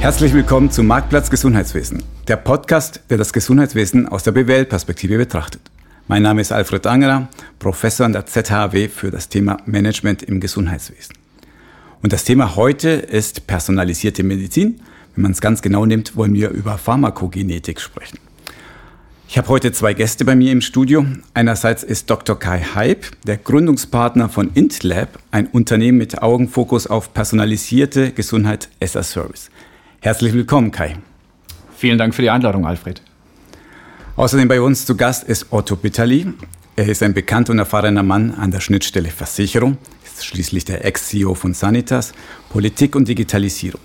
Herzlich willkommen zum Marktplatz Gesundheitswesen, der Podcast, der das Gesundheitswesen aus der BWL-Perspektive betrachtet. Mein Name ist Alfred Angerer, Professor an der ZHW für das Thema Management im Gesundheitswesen. Und das Thema heute ist personalisierte Medizin. Wenn man es ganz genau nimmt, wollen wir über Pharmakogenetik sprechen. Ich habe heute zwei Gäste bei mir im Studio. Einerseits ist Dr. Kai Hype, der Gründungspartner von IntLab, ein Unternehmen mit Augenfokus auf personalisierte Gesundheit as a Service. Herzlich willkommen, Kai. Vielen Dank für die Einladung, Alfred. Außerdem bei uns zu Gast ist Otto Bitterli. Er ist ein bekannter und erfahrener Mann an der Schnittstelle Versicherung, ist schließlich der Ex-CEO von Sanitas, Politik und Digitalisierung.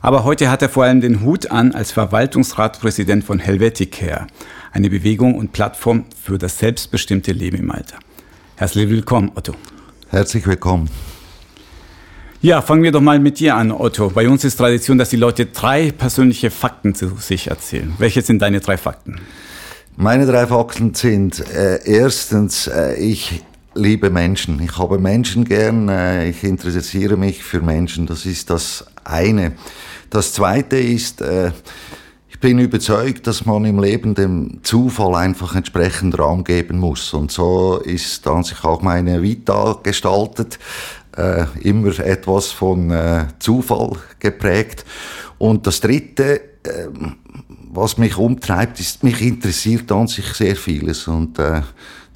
Aber heute hat er vor allem den Hut an als Verwaltungsratspräsident von Helveticare, eine Bewegung und Plattform für das selbstbestimmte Leben im Alter. Herzlich willkommen, Otto. Herzlich willkommen. Ja, fangen wir doch mal mit dir an, Otto. Bei uns ist Tradition, dass die Leute drei persönliche Fakten zu sich erzählen. Welche sind deine drei Fakten? Meine drei Fakten sind äh, erstens, äh, ich liebe Menschen. Ich habe Menschen gern, äh, ich interessiere mich für Menschen. Das ist das eine. Das zweite ist, äh, ich bin überzeugt, dass man im Leben dem Zufall einfach entsprechend Raum geben muss. Und so ist an sich auch meine Vita gestaltet. Äh, immer etwas von äh, Zufall geprägt. Und das Dritte, äh, was mich umtreibt, ist, mich interessiert an sich sehr vieles. Und äh,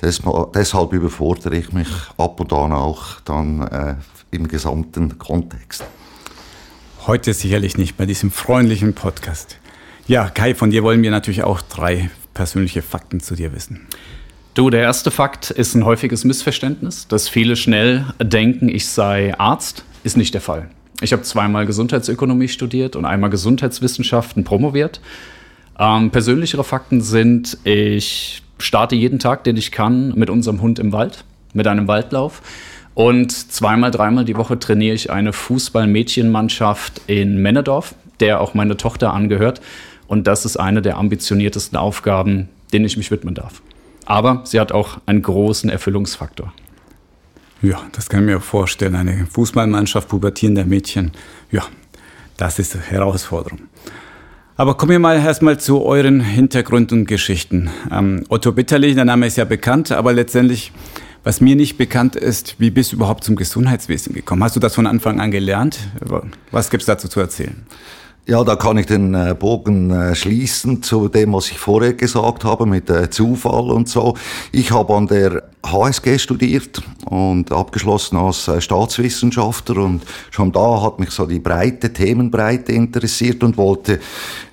deshalb überfordere ich mich ab und an auch dann äh, im gesamten Kontext. Heute sicherlich nicht bei diesem freundlichen Podcast. Ja, Kai, von dir wollen wir natürlich auch drei persönliche Fakten zu dir wissen. Du, der erste Fakt ist ein häufiges Missverständnis, dass viele schnell denken, ich sei Arzt. Ist nicht der Fall. Ich habe zweimal Gesundheitsökonomie studiert und einmal Gesundheitswissenschaften promoviert. Ähm, persönlichere Fakten sind, ich starte jeden Tag, den ich kann, mit unserem Hund im Wald, mit einem Waldlauf. Und zweimal, dreimal die Woche trainiere ich eine Fußball-Mädchenmannschaft in Männedorf, der auch meine Tochter angehört. Und das ist eine der ambitioniertesten Aufgaben, denen ich mich widmen darf. Aber sie hat auch einen großen Erfüllungsfaktor. Ja, das kann ich mir vorstellen. Eine Fußballmannschaft pubertierender Mädchen. Ja, das ist eine Herausforderung. Aber kommen wir mal erstmal zu euren Hintergrund und Geschichten. Ähm, Otto Bitterlich, der Name ist ja bekannt, aber letztendlich, was mir nicht bekannt ist, wie bist du überhaupt zum Gesundheitswesen gekommen? Hast du das von Anfang an gelernt? Was gibt es dazu zu erzählen? Ja, da kann ich den äh, Bogen äh, schließen zu dem, was ich vorher gesagt habe mit äh, Zufall und so. Ich habe an der HSG studiert und abgeschlossen als Staatswissenschaftler und schon da hat mich so die breite Themenbreite interessiert und wollte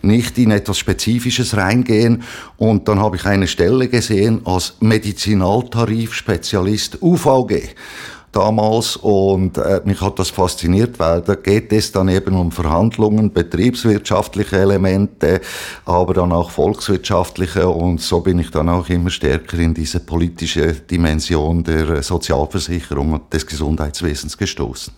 nicht in etwas Spezifisches reingehen und dann habe ich eine Stelle gesehen als Medizinaltarifspezialist UVG damals und äh, mich hat das fasziniert, weil da geht es dann eben um Verhandlungen, betriebswirtschaftliche Elemente, aber dann auch volkswirtschaftliche und so bin ich dann auch immer stärker in diese politische Dimension der Sozialversicherung und des Gesundheitswesens gestoßen.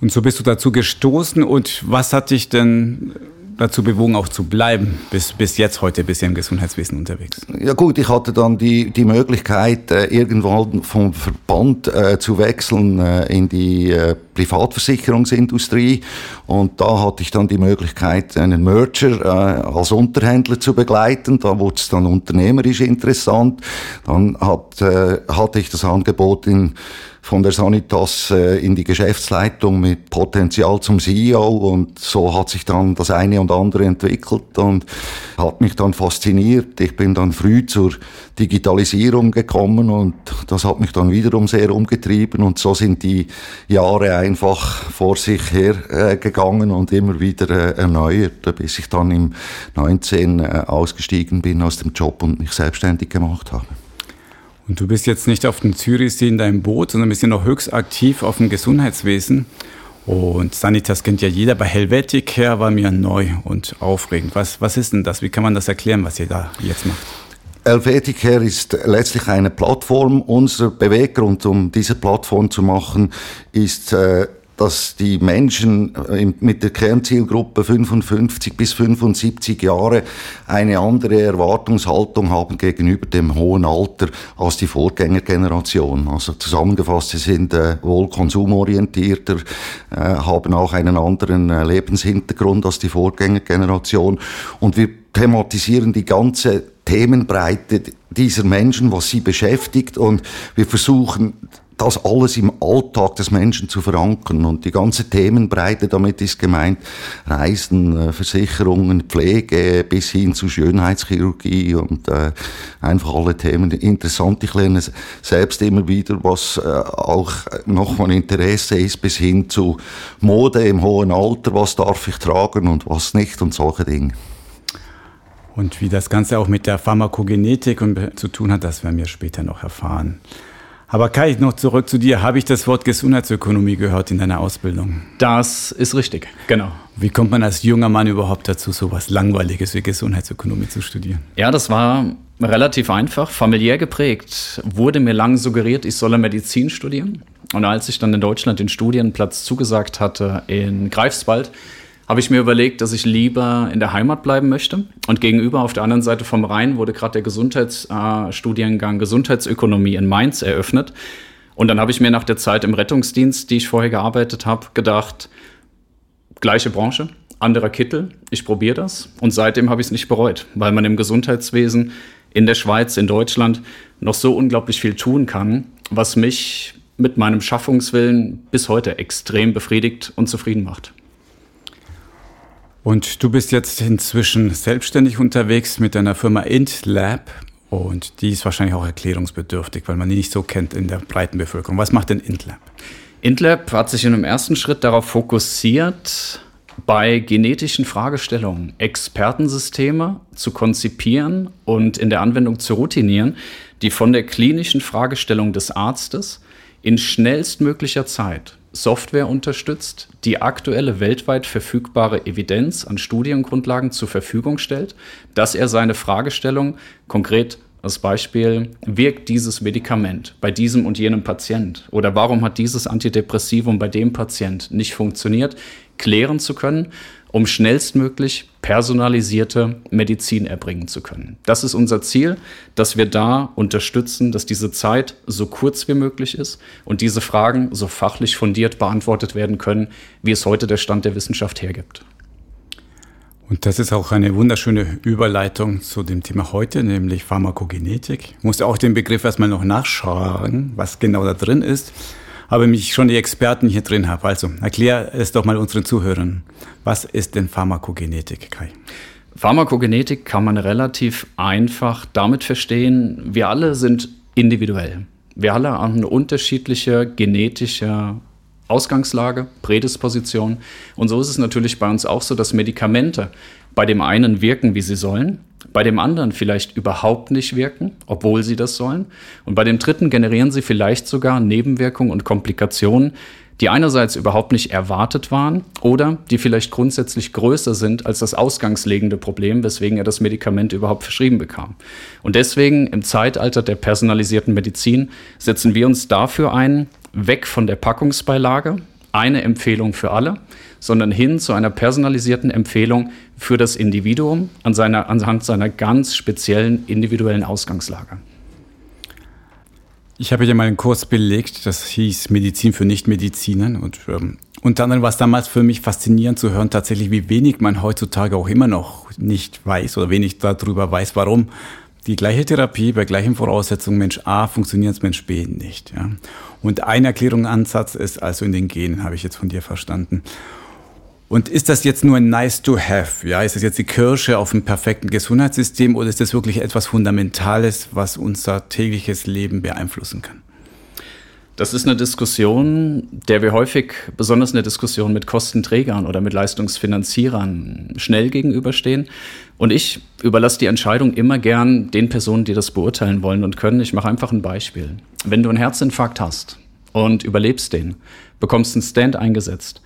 Und so bist du dazu gestoßen und was hat dich denn dazu bewogen, auch zu bleiben, bis, bis jetzt heute bist du im Gesundheitswesen unterwegs? Ja gut, ich hatte dann die, die Möglichkeit, äh, irgendwann vom Verband äh, zu wechseln äh, in die Privatversicherungsindustrie und da hatte ich dann die Möglichkeit, einen Merger äh, als Unterhändler zu begleiten. Da wurde es dann unternehmerisch interessant. Dann hat, äh, hatte ich das Angebot in von der Sanitas äh, in die Geschäftsleitung mit Potenzial zum CEO und so hat sich dann das eine und andere entwickelt und hat mich dann fasziniert. Ich bin dann früh zur Digitalisierung gekommen und das hat mich dann wiederum sehr umgetrieben und so sind die Jahre einfach vor sich her äh, gegangen und immer wieder äh, erneuert, bis ich dann im 19 äh, ausgestiegen bin aus dem Job und mich selbstständig gemacht habe. Und du bist jetzt nicht auf dem Zürichsee in deinem Boot, sondern bist ja noch höchst aktiv auf dem Gesundheitswesen. Und Sanitas kennt ja jeder. Bei Helveticare war mir neu und aufregend. Was, was ist denn das? Wie kann man das erklären, was ihr da jetzt macht? Helveticare ist letztlich eine Plattform. Unser Beweggrund, um diese Plattform zu machen, ist äh, dass die Menschen äh, mit der Kernzielgruppe 55 bis 75 Jahre eine andere Erwartungshaltung haben gegenüber dem hohen Alter als die Vorgängergeneration. Also zusammengefasst, sie sind äh, wohl konsumorientierter, haben auch einen anderen Lebenshintergrund als die Vorgängergeneration und wir thematisieren die ganze Themenbreite dieser Menschen, was sie beschäftigt und wir versuchen das alles im Alltag des Menschen zu verankern. Und die ganze Themenbreite damit ist gemeint, Reisen, äh, Versicherungen, Pflege bis hin zu Schönheitschirurgie und äh, einfach alle Themen interessant. Ich lerne selbst immer wieder, was äh, auch noch von Interesse ist, bis hin zu Mode im hohen Alter, was darf ich tragen und was nicht und solche Dinge. Und wie das Ganze auch mit der Pharmakogenetik zu tun hat, das werden wir später noch erfahren. Aber Kai, noch zurück zu dir. Habe ich das Wort Gesundheitsökonomie gehört in deiner Ausbildung? Das ist richtig, genau. Wie kommt man als junger Mann überhaupt dazu, so was Langweiliges wie Gesundheitsökonomie zu studieren? Ja, das war relativ einfach, familiär geprägt. Wurde mir lang suggeriert, ich solle Medizin studieren. Und als ich dann in Deutschland den Studienplatz zugesagt hatte in Greifswald, habe ich mir überlegt, dass ich lieber in der Heimat bleiben möchte. Und gegenüber auf der anderen Seite vom Rhein wurde gerade der Gesundheitsstudiengang äh, Gesundheitsökonomie in Mainz eröffnet. Und dann habe ich mir nach der Zeit im Rettungsdienst, die ich vorher gearbeitet habe, gedacht, gleiche Branche, anderer Kittel, ich probiere das. Und seitdem habe ich es nicht bereut, weil man im Gesundheitswesen in der Schweiz, in Deutschland noch so unglaublich viel tun kann, was mich mit meinem Schaffungswillen bis heute extrem befriedigt und zufrieden macht. Und du bist jetzt inzwischen selbstständig unterwegs mit deiner Firma IntLab. Und die ist wahrscheinlich auch erklärungsbedürftig, weil man die nicht so kennt in der breiten Bevölkerung. Was macht denn IntLab? IntLab hat sich in einem ersten Schritt darauf fokussiert, bei genetischen Fragestellungen Expertensysteme zu konzipieren und in der Anwendung zu routinieren, die von der klinischen Fragestellung des Arztes in schnellstmöglicher Zeit Software unterstützt, die aktuelle weltweit verfügbare Evidenz an Studiengrundlagen zur Verfügung stellt, dass er seine Fragestellung konkret als Beispiel, wirkt dieses Medikament bei diesem und jenem Patient? Oder warum hat dieses Antidepressivum bei dem Patient nicht funktioniert, klären zu können um schnellstmöglich personalisierte Medizin erbringen zu können. Das ist unser Ziel, dass wir da unterstützen, dass diese Zeit so kurz wie möglich ist und diese Fragen so fachlich fundiert beantwortet werden können, wie es heute der Stand der Wissenschaft hergibt. Und das ist auch eine wunderschöne Überleitung zu dem Thema heute, nämlich Pharmakogenetik. Ich musste auch den Begriff erstmal noch nachschauen, was genau da drin ist aber mich schon die Experten hier drin habe. Also erklär es doch mal unseren Zuhörern. Was ist denn Pharmakogenetik, Kai? Pharmakogenetik kann man relativ einfach damit verstehen, wir alle sind individuell. Wir alle haben unterschiedliche genetische Ausgangslage, Prädisposition. Und so ist es natürlich bei uns auch so, dass Medikamente bei dem einen wirken, wie sie sollen, bei dem anderen vielleicht überhaupt nicht wirken, obwohl sie das sollen. Und bei dem dritten generieren sie vielleicht sogar Nebenwirkungen und Komplikationen, die einerseits überhaupt nicht erwartet waren oder die vielleicht grundsätzlich größer sind als das ausgangslegende Problem, weswegen er das Medikament überhaupt verschrieben bekam. Und deswegen im Zeitalter der personalisierten Medizin setzen wir uns dafür ein, weg von der Packungsbeilage, eine Empfehlung für alle, sondern hin zu einer personalisierten Empfehlung für das Individuum an seiner, anhand seiner ganz speziellen individuellen Ausgangslage. Ich habe ja mal einen Kurs belegt, das hieß Medizin für Nichtmediziner. Und ähm, unter anderem war es damals für mich faszinierend zu hören, tatsächlich, wie wenig man heutzutage auch immer noch nicht weiß oder wenig darüber weiß, warum die gleiche Therapie bei gleichen Voraussetzungen Mensch A funktioniert Mensch B nicht. Ja. Und ein Erklärungsansatz ist also in den Genen, habe ich jetzt von dir verstanden. Und ist das jetzt nur ein nice to have? Ja, ist das jetzt die Kirsche auf dem perfekten Gesundheitssystem oder ist das wirklich etwas Fundamentales, was unser tägliches Leben beeinflussen kann? Das ist eine Diskussion, der wir häufig, besonders in der Diskussion mit Kostenträgern oder mit Leistungsfinanzierern, schnell gegenüberstehen. Und ich überlasse die Entscheidung immer gern den Personen, die das beurteilen wollen und können. Ich mache einfach ein Beispiel. Wenn du einen Herzinfarkt hast und überlebst den, bekommst einen Stand eingesetzt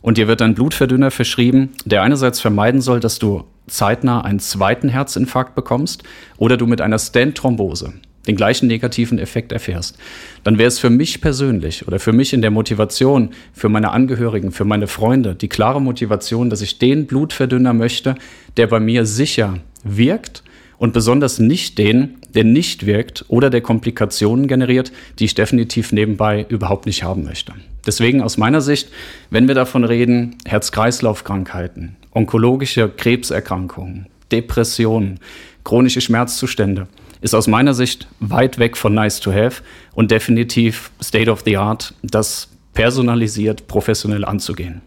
und dir wird ein Blutverdünner verschrieben, der einerseits vermeiden soll, dass du zeitnah einen zweiten Herzinfarkt bekommst oder du mit einer Stand-Thrombose den gleichen negativen Effekt erfährst, dann wäre es für mich persönlich oder für mich in der Motivation, für meine Angehörigen, für meine Freunde, die klare Motivation, dass ich den Blutverdünner möchte, der bei mir sicher wirkt und besonders nicht den, der nicht wirkt oder der Komplikationen generiert, die ich definitiv nebenbei überhaupt nicht haben möchte. Deswegen aus meiner Sicht, wenn wir davon reden, Herz-Kreislauf-Krankheiten, onkologische Krebserkrankungen, Depressionen, chronische Schmerzzustände, ist aus meiner Sicht weit weg von nice to have und definitiv State of the Art, das personalisiert, professionell anzugehen.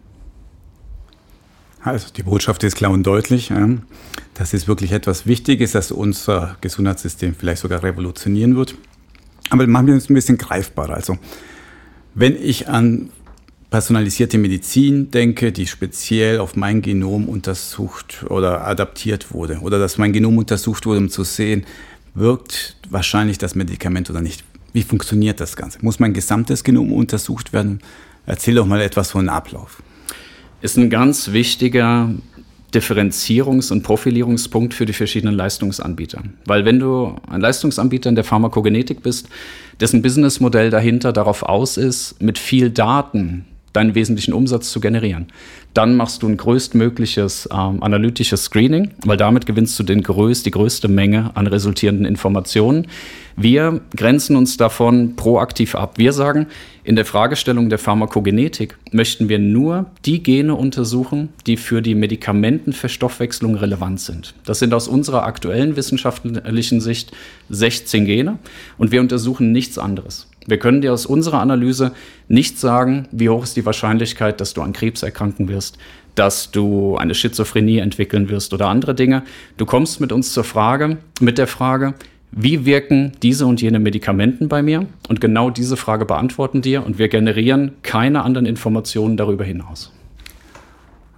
Also die Botschaft ist klar und deutlich. Das ist wirklich etwas Wichtiges, das unser Gesundheitssystem vielleicht sogar revolutionieren wird. Aber machen wir es ein bisschen greifbarer. Also wenn ich an personalisierte Medizin denke, die speziell auf mein Genom untersucht oder adaptiert wurde oder dass mein Genom untersucht wurde, um zu sehen, wirkt wahrscheinlich das Medikament oder nicht. Wie funktioniert das Ganze? Muss mein gesamtes Genom untersucht werden? Erzähl doch mal etwas von Ablauf. Ist ein ganz wichtiger Differenzierungs- und Profilierungspunkt für die verschiedenen Leistungsanbieter. Weil wenn du ein Leistungsanbieter in der Pharmakogenetik bist, dessen Businessmodell dahinter darauf aus ist, mit viel Daten deinen wesentlichen Umsatz zu generieren. Dann machst du ein größtmögliches ähm, analytisches Screening, weil damit gewinnst du den größt, die größte Menge an resultierenden Informationen. Wir grenzen uns davon proaktiv ab. Wir sagen, in der Fragestellung der Pharmakogenetik möchten wir nur die Gene untersuchen, die für die Medikamentenverstoffwechslung relevant sind. Das sind aus unserer aktuellen wissenschaftlichen Sicht 16 Gene und wir untersuchen nichts anderes. Wir können dir aus unserer Analyse nicht sagen, wie hoch ist die Wahrscheinlichkeit, dass du an Krebs erkranken wirst, dass du eine Schizophrenie entwickeln wirst oder andere Dinge. Du kommst mit uns zur Frage, mit der Frage, wie wirken diese und jene Medikamenten bei mir? Und genau diese Frage beantworten dir und wir generieren keine anderen Informationen darüber hinaus.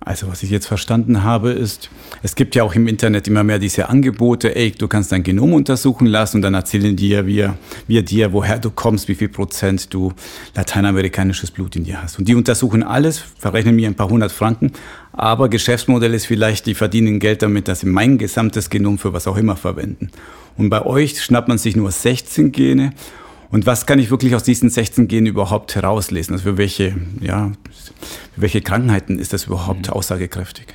Also was ich jetzt verstanden habe, ist, es gibt ja auch im Internet immer mehr diese Angebote, ey, du kannst dein Genom untersuchen lassen und dann erzählen dir wir, wir dir, woher du kommst, wie viel Prozent du lateinamerikanisches Blut in dir hast. Und die untersuchen alles, verrechnen mir ein paar hundert Franken, aber Geschäftsmodell ist vielleicht, die verdienen Geld damit, dass sie mein gesamtes Genom für was auch immer verwenden. Und bei euch schnappt man sich nur 16 Gene und was kann ich wirklich aus diesen 16 Genen überhaupt herauslesen? Also für welche, ja, für welche Krankheiten ist das überhaupt mhm. aussagekräftig?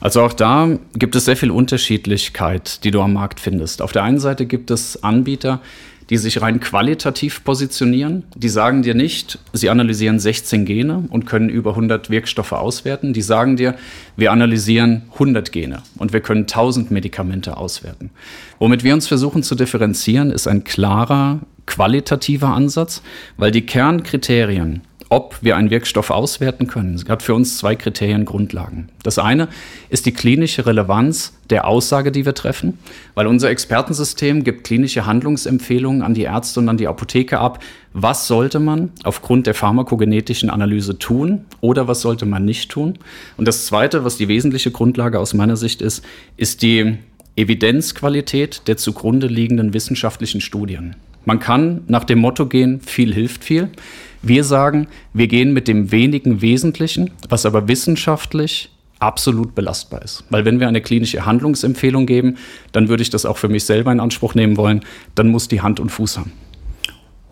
Also auch da gibt es sehr viel Unterschiedlichkeit, die du am Markt findest. Auf der einen Seite gibt es Anbieter, die sich rein qualitativ positionieren. Die sagen dir nicht, sie analysieren 16 Gene und können über 100 Wirkstoffe auswerten. Die sagen dir, wir analysieren 100 Gene und wir können 1000 Medikamente auswerten. Womit wir uns versuchen zu differenzieren, ist ein klarer qualitativer Ansatz, weil die Kernkriterien ob wir einen Wirkstoff auswerten können, hat für uns zwei Kriterien Grundlagen. Das eine ist die klinische Relevanz der Aussage, die wir treffen, weil unser Expertensystem gibt klinische Handlungsempfehlungen an die Ärzte und an die Apotheke ab. Was sollte man aufgrund der pharmakogenetischen Analyse tun oder was sollte man nicht tun? Und das zweite, was die wesentliche Grundlage aus meiner Sicht ist, ist die Evidenzqualität der zugrunde liegenden wissenschaftlichen Studien. Man kann nach dem Motto gehen, viel hilft viel. Wir sagen, wir gehen mit dem wenigen Wesentlichen, was aber wissenschaftlich absolut belastbar ist. Weil wenn wir eine klinische Handlungsempfehlung geben, dann würde ich das auch für mich selber in Anspruch nehmen wollen, dann muss die Hand und Fuß haben.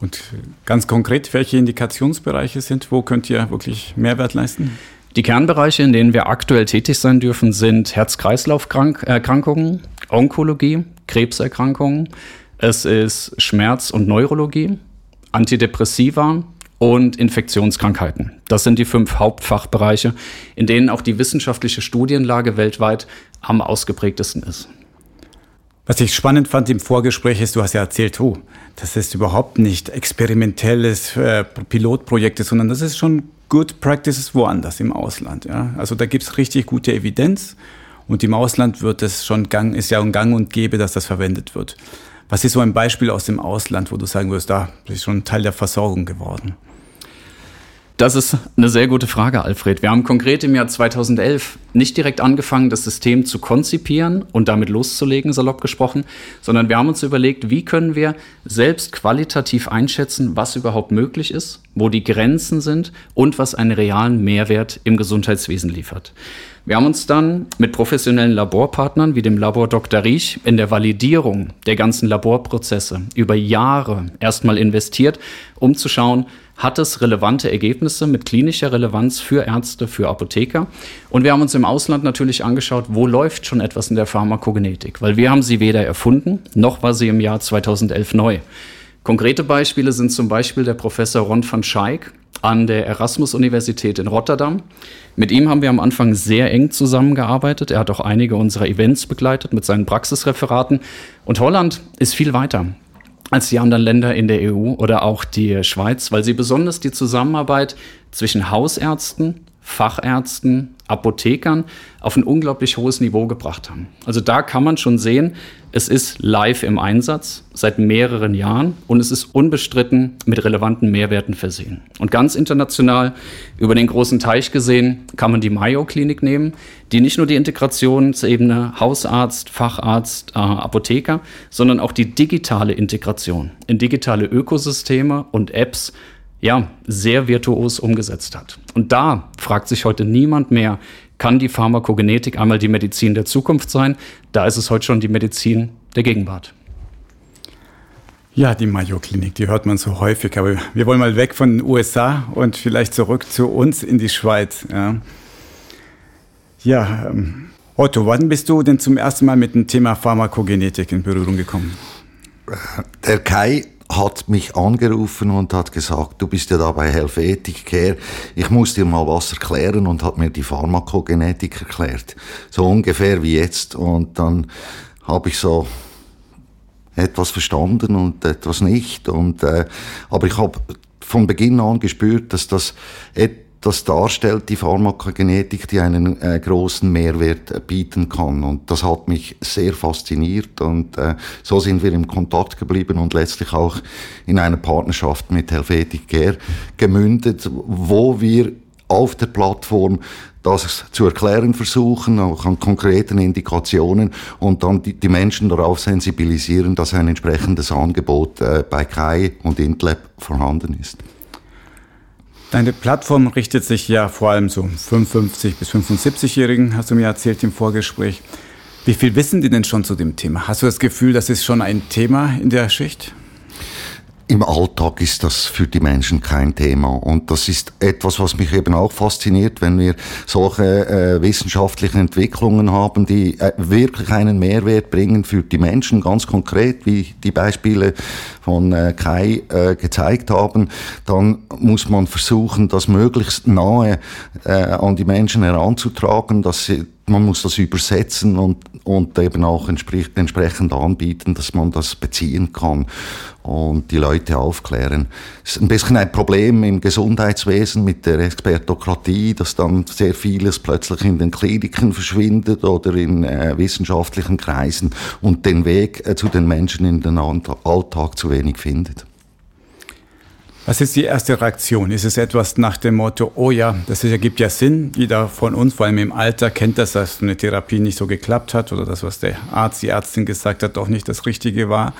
Und ganz konkret, welche Indikationsbereiche sind, wo könnt ihr wirklich Mehrwert leisten? Die Kernbereiche, in denen wir aktuell tätig sein dürfen, sind Herz-Kreislauf-Erkrankungen, Onkologie, Krebserkrankungen, es ist Schmerz- und Neurologie, Antidepressiva, und Infektionskrankheiten. Das sind die fünf Hauptfachbereiche, in denen auch die wissenschaftliche Studienlage weltweit am ausgeprägtesten ist. Was ich spannend fand im Vorgespräch ist, du hast ja erzählt, oh, das ist überhaupt nicht experimentelles äh, Pilotprojekte, sondern das ist schon Good Practices woanders im Ausland. Ja? Also da gibt es richtig gute Evidenz und im Ausland wird es schon gang, ist ja ein Gang und Gäbe, dass das verwendet wird. Was ist so ein Beispiel aus dem Ausland, wo du sagen würdest, da ist schon Teil der Versorgung geworden? Das ist eine sehr gute Frage, Alfred. Wir haben konkret im Jahr 2011 nicht direkt angefangen, das System zu konzipieren und damit loszulegen, salopp gesprochen, sondern wir haben uns überlegt, wie können wir selbst qualitativ einschätzen, was überhaupt möglich ist, wo die Grenzen sind und was einen realen Mehrwert im Gesundheitswesen liefert. Wir haben uns dann mit professionellen Laborpartnern wie dem Labor Dr. Riech in der Validierung der ganzen Laborprozesse über Jahre erstmal investiert, um zu schauen, hat es relevante Ergebnisse mit klinischer Relevanz für Ärzte, für Apotheker. Und wir haben uns im Ausland natürlich angeschaut, wo läuft schon etwas in der Pharmakogenetik, weil wir haben sie weder erfunden, noch war sie im Jahr 2011 neu. Konkrete Beispiele sind zum Beispiel der Professor Ron van Schaik an der Erasmus-Universität in Rotterdam. Mit ihm haben wir am Anfang sehr eng zusammengearbeitet. Er hat auch einige unserer Events begleitet mit seinen Praxisreferaten. Und Holland ist viel weiter als die anderen Länder in der EU oder auch die Schweiz, weil sie besonders die Zusammenarbeit zwischen Hausärzten, Fachärzten, Apothekern auf ein unglaublich hohes Niveau gebracht haben. Also da kann man schon sehen, es ist live im Einsatz seit mehreren Jahren und es ist unbestritten mit relevanten Mehrwerten versehen. Und ganz international über den großen Teich gesehen kann man die Mayo-Klinik nehmen, die nicht nur die Integrationsebene Hausarzt, Facharzt, äh, Apotheker, sondern auch die digitale Integration in digitale Ökosysteme und Apps ja, sehr virtuos umgesetzt hat. Und da fragt sich heute niemand mehr, kann die Pharmakogenetik einmal die Medizin der Zukunft sein? Da ist es heute schon die Medizin der Gegenwart. Ja, die Mayo-Klinik, die hört man so häufig, aber wir wollen mal weg von den USA und vielleicht zurück zu uns in die Schweiz. Ja, ja ähm, Otto, wann bist du denn zum ersten Mal mit dem Thema Pharmakogenetik in Berührung gekommen? Der Kai hat mich angerufen und hat gesagt, du bist ja da bei Helvetic Care, ich muss dir mal was erklären und hat mir die Pharmakogenetik erklärt. So ungefähr wie jetzt. Und dann habe ich so etwas verstanden und etwas nicht. Und, äh, aber ich habe von Beginn an gespürt, dass das das darstellt, die Pharmakogenetik, die einen äh, großen Mehrwert äh, bieten kann. Und das hat mich sehr fasziniert und äh, so sind wir im Kontakt geblieben und letztlich auch in einer Partnerschaft mit Helvetic Care gemündet, wo wir auf der Plattform das zu erklären versuchen, auch an konkreten Indikationen und dann die, die Menschen darauf sensibilisieren, dass ein entsprechendes Angebot äh, bei KAI und Intlab vorhanden ist. Deine Plattform richtet sich ja vor allem so 55 bis 75-Jährigen, hast du mir erzählt im Vorgespräch. Wie viel wissen die denn schon zu dem Thema? Hast du das Gefühl, das ist schon ein Thema in der Schicht? Im Alltag ist das für die Menschen kein Thema. Und das ist etwas, was mich eben auch fasziniert, wenn wir solche äh, wissenschaftlichen Entwicklungen haben, die äh, wirklich einen Mehrwert bringen für die Menschen, ganz konkret, wie die Beispiele von äh, Kai äh, gezeigt haben, dann muss man versuchen, das möglichst nahe äh, an die Menschen heranzutragen, dass sie man muss das übersetzen und, und eben auch entsprechend anbieten, dass man das beziehen kann und die Leute aufklären. Es ist ein bisschen ein Problem im Gesundheitswesen mit der Expertokratie, dass dann sehr vieles plötzlich in den Kliniken verschwindet oder in äh, wissenschaftlichen Kreisen und den Weg äh, zu den Menschen in den Alltag zu wenig findet. Was ist die erste Reaktion? Ist es etwas nach dem Motto, oh ja, das ergibt ja Sinn, jeder von uns, vor allem im Alter, kennt das, dass eine Therapie nicht so geklappt hat oder das, was der Arzt, die Ärztin gesagt hat, doch nicht das Richtige war?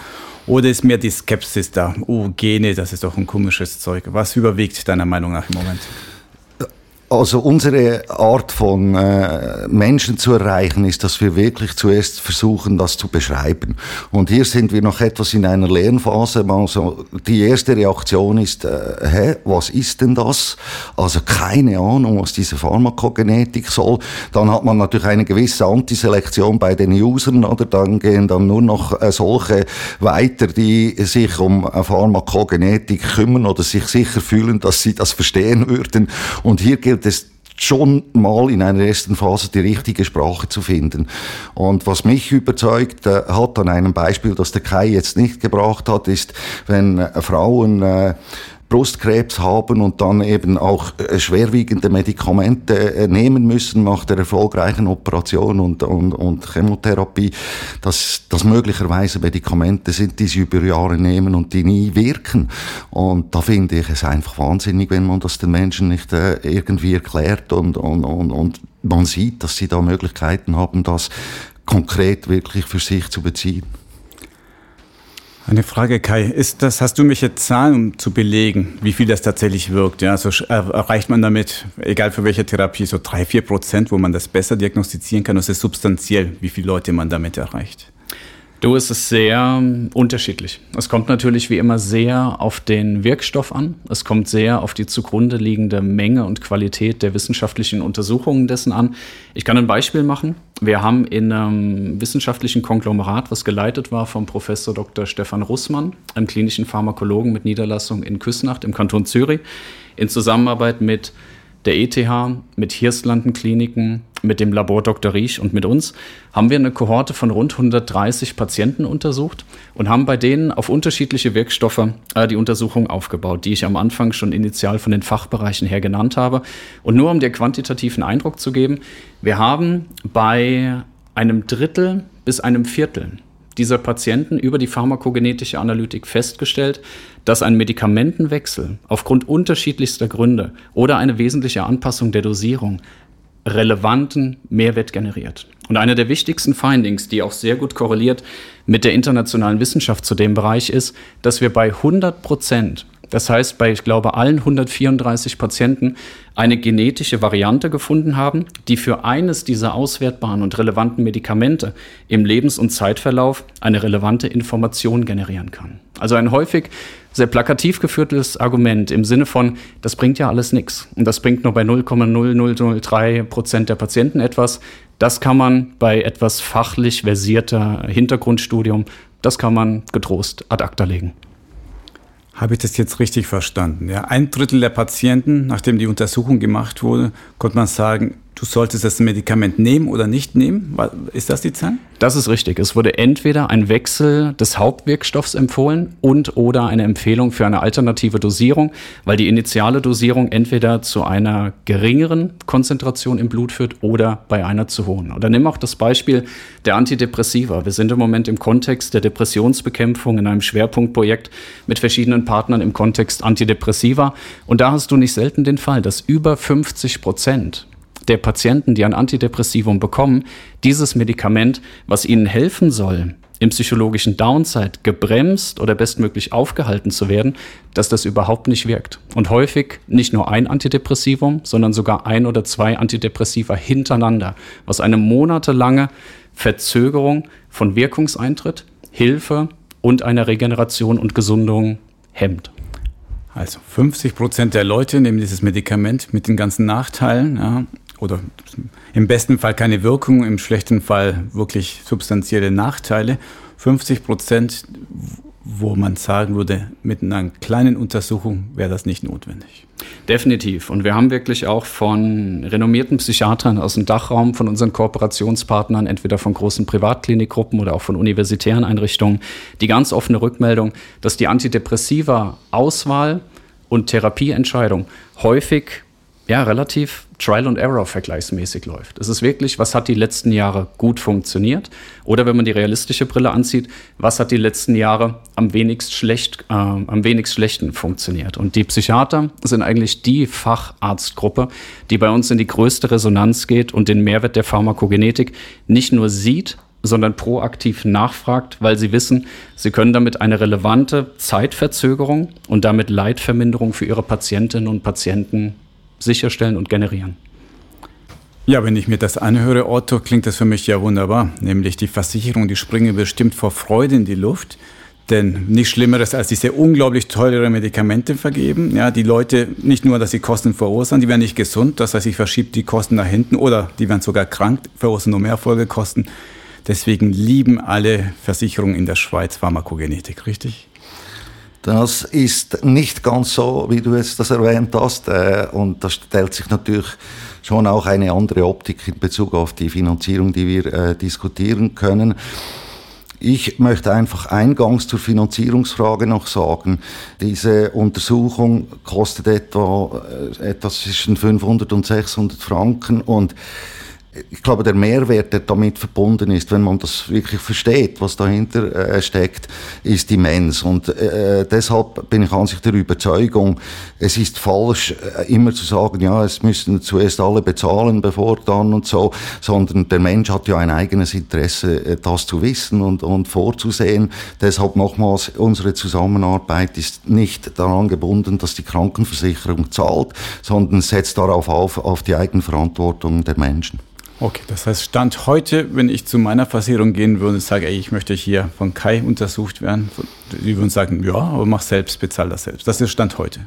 Oder ist mehr die Skepsis da? Oh, Gene, das ist doch ein komisches Zeug. Was überwiegt deiner Meinung nach im Moment? Also unsere Art von äh, Menschen zu erreichen, ist, dass wir wirklich zuerst versuchen, das zu beschreiben. Und hier sind wir noch etwas in einer Lernphase. Also die erste Reaktion ist, äh, hä, was ist denn das? Also keine Ahnung, was diese Pharmakogenetik soll. Dann hat man natürlich eine gewisse Antiselektion bei den Usern, oder? Dann gehen dann nur noch äh, solche weiter, die sich um äh, Pharmakogenetik kümmern oder sich sicher fühlen, dass sie das verstehen würden. Und hier gilt es schon mal in einer ersten Phase die richtige Sprache zu finden. Und was mich überzeugt äh, hat an einem Beispiel, das der Kai jetzt nicht gebracht hat, ist, wenn äh, Frauen äh, Brustkrebs haben und dann eben auch äh, schwerwiegende Medikamente äh, nehmen müssen nach der erfolgreichen Operation und, und, und Chemotherapie, dass, dass möglicherweise Medikamente sind, die sie über Jahre nehmen und die nie wirken. Und da finde ich es einfach wahnsinnig, wenn man das den Menschen nicht äh, irgendwie erklärt und, und, und, und man sieht, dass sie da Möglichkeiten haben, das konkret wirklich für sich zu beziehen. Eine Frage, Kai. Ist das, hast du welche Zahlen, um zu belegen, wie viel das tatsächlich wirkt? Ja, also erreicht man damit, egal für welche Therapie, so drei, vier Prozent, wo man das besser diagnostizieren kann? Das ist substanziell, wie viele Leute man damit erreicht? Du, es ist sehr unterschiedlich. Es kommt natürlich wie immer sehr auf den Wirkstoff an. Es kommt sehr auf die zugrunde liegende Menge und Qualität der wissenschaftlichen Untersuchungen dessen an. Ich kann ein Beispiel machen. Wir haben in einem wissenschaftlichen Konglomerat, was geleitet war vom Professor Dr. Stefan Russmann, einem klinischen Pharmakologen mit Niederlassung in Küsnacht im Kanton Zürich, in Zusammenarbeit mit der ETH, mit Hirslanden Kliniken, mit dem Labor Dr. Riesch und mit uns, haben wir eine Kohorte von rund 130 Patienten untersucht und haben bei denen auf unterschiedliche Wirkstoffe äh, die Untersuchung aufgebaut, die ich am Anfang schon initial von den Fachbereichen her genannt habe. Und nur um dir quantitativen Eindruck zu geben, wir haben bei einem Drittel bis einem Viertel dieser Patienten über die pharmakogenetische Analytik festgestellt, dass ein Medikamentenwechsel aufgrund unterschiedlichster Gründe oder eine wesentliche Anpassung der Dosierung relevanten Mehrwert generiert. Und eine der wichtigsten Findings, die auch sehr gut korreliert mit der internationalen Wissenschaft zu dem Bereich ist, dass wir bei 100 Prozent das heißt, bei, ich glaube, allen 134 Patienten eine genetische Variante gefunden haben, die für eines dieser auswertbaren und relevanten Medikamente im Lebens- und Zeitverlauf eine relevante Information generieren kann. Also ein häufig sehr plakativ geführtes Argument im Sinne von, das bringt ja alles nichts und das bringt nur bei 0,0003 Prozent der Patienten etwas. Das kann man bei etwas fachlich versierter Hintergrundstudium, das kann man getrost ad acta legen. Habe ich das jetzt richtig verstanden? Ja, ein Drittel der Patienten, nachdem die Untersuchung gemacht wurde, konnte man sagen, du solltest das Medikament nehmen oder nicht nehmen? Ist das die Zahl? Das ist richtig. Es wurde entweder ein Wechsel des Hauptwirkstoffs empfohlen und oder eine Empfehlung für eine alternative Dosierung, weil die initiale Dosierung entweder zu einer geringeren Konzentration im Blut führt oder bei einer zu hohen. Oder nimm auch das Beispiel der Antidepressiva. Wir sind im Moment im Kontext der Depressionsbekämpfung in einem Schwerpunktprojekt mit verschiedenen Partnern im Kontext Antidepressiva. Und da hast du nicht selten den Fall, dass über 50 Prozent der Patienten, die ein Antidepressivum bekommen, dieses Medikament, was ihnen helfen soll, im psychologischen Downside gebremst oder bestmöglich aufgehalten zu werden, dass das überhaupt nicht wirkt. Und häufig nicht nur ein Antidepressivum, sondern sogar ein oder zwei Antidepressiva hintereinander, was eine monatelange Verzögerung von Wirkungseintritt, Hilfe und einer Regeneration und Gesundung hemmt. Also 50 Prozent der Leute nehmen dieses Medikament mit den ganzen Nachteilen. Ja, oder im besten Fall keine Wirkung, im schlechten Fall wirklich substanzielle Nachteile. 50 Prozent, wo man sagen würde, mit einer kleinen Untersuchung wäre das nicht notwendig. Definitiv. Und wir haben wirklich auch von renommierten Psychiatern aus dem Dachraum, von unseren Kooperationspartnern, entweder von großen Privatklinikgruppen oder auch von universitären Einrichtungen, die ganz offene Rückmeldung, dass die antidepressiva Auswahl und Therapieentscheidung häufig ja, relativ Trial and Error vergleichsmäßig läuft. Es ist wirklich, was hat die letzten Jahre gut funktioniert? Oder wenn man die realistische Brille anzieht, was hat die letzten Jahre am wenigst schlecht, äh, am wenigst schlechten funktioniert? Und die Psychiater sind eigentlich die Facharztgruppe, die bei uns in die größte Resonanz geht und den Mehrwert der Pharmakogenetik nicht nur sieht, sondern proaktiv nachfragt, weil sie wissen, sie können damit eine relevante Zeitverzögerung und damit Leidverminderung für ihre Patientinnen und Patienten sicherstellen und generieren. Ja, wenn ich mir das anhöre, Otto, klingt das für mich ja wunderbar. Nämlich die Versicherung, die springen bestimmt vor Freude in die Luft. Denn nichts Schlimmeres als diese unglaublich teure Medikamente vergeben. Ja, die Leute, nicht nur, dass sie Kosten verursachen, die werden nicht gesund, das heißt, ich verschiebe die Kosten nach hinten oder die werden sogar krank, verursachen nur mehr Folgekosten. Deswegen lieben alle Versicherungen in der Schweiz Pharmakogenetik, richtig? Das ist nicht ganz so, wie du jetzt das erwähnt hast. Äh, und da stellt sich natürlich schon auch eine andere Optik in Bezug auf die Finanzierung, die wir äh, diskutieren können. Ich möchte einfach eingangs zur Finanzierungsfrage noch sagen, diese Untersuchung kostet etwa äh, etwas zwischen 500 und 600 Franken und ich glaube, der Mehrwert, der damit verbunden ist, wenn man das wirklich versteht, was dahinter äh, steckt, ist immens. Und äh, deshalb bin ich an sich der Überzeugung, es ist falsch, äh, immer zu sagen, ja, es müssen zuerst alle bezahlen, bevor dann und so, sondern der Mensch hat ja ein eigenes Interesse, äh, das zu wissen und, und vorzusehen. Deshalb nochmals, unsere Zusammenarbeit ist nicht daran gebunden, dass die Krankenversicherung zahlt, sondern setzt darauf auf, auf die Eigenverantwortung der Menschen. Okay, das heißt, Stand heute, wenn ich zu meiner Versicherung gehen würde und sage, ey, ich möchte hier von Kai untersucht werden, die würden sagen, ja, aber mach selbst, bezahl das selbst. Das ist Stand heute.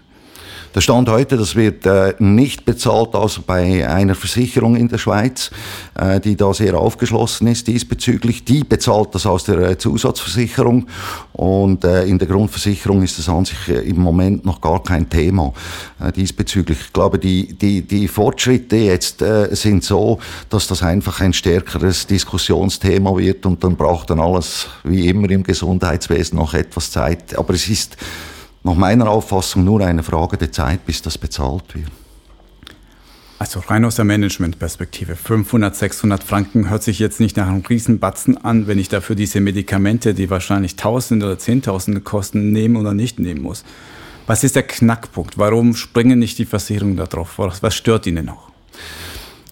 Der Stand heute, das wird äh, nicht bezahlt, außer bei einer Versicherung in der Schweiz, äh, die da sehr aufgeschlossen ist diesbezüglich. Die bezahlt das aus der äh, Zusatzversicherung und äh, in der Grundversicherung ist das an sich äh, im Moment noch gar kein Thema äh, diesbezüglich. Ich glaube, die, die, die Fortschritte jetzt sind so, dass das einfach ein stärkeres Diskussionsthema wird und dann braucht dann alles, wie immer im Gesundheitswesen, noch etwas Zeit. Aber es ist nach meiner Auffassung nur eine Frage der Zeit, bis das bezahlt wird. Also rein aus der Managementperspektive. 500, 600 Franken hört sich jetzt nicht nach einem Riesenbatzen an, wenn ich dafür diese Medikamente, die wahrscheinlich Tausende oder Zehntausende kosten, nehmen oder nicht nehmen muss. Was ist der Knackpunkt? Warum springen nicht die Versicherungen da drauf? Was stört Ihnen noch?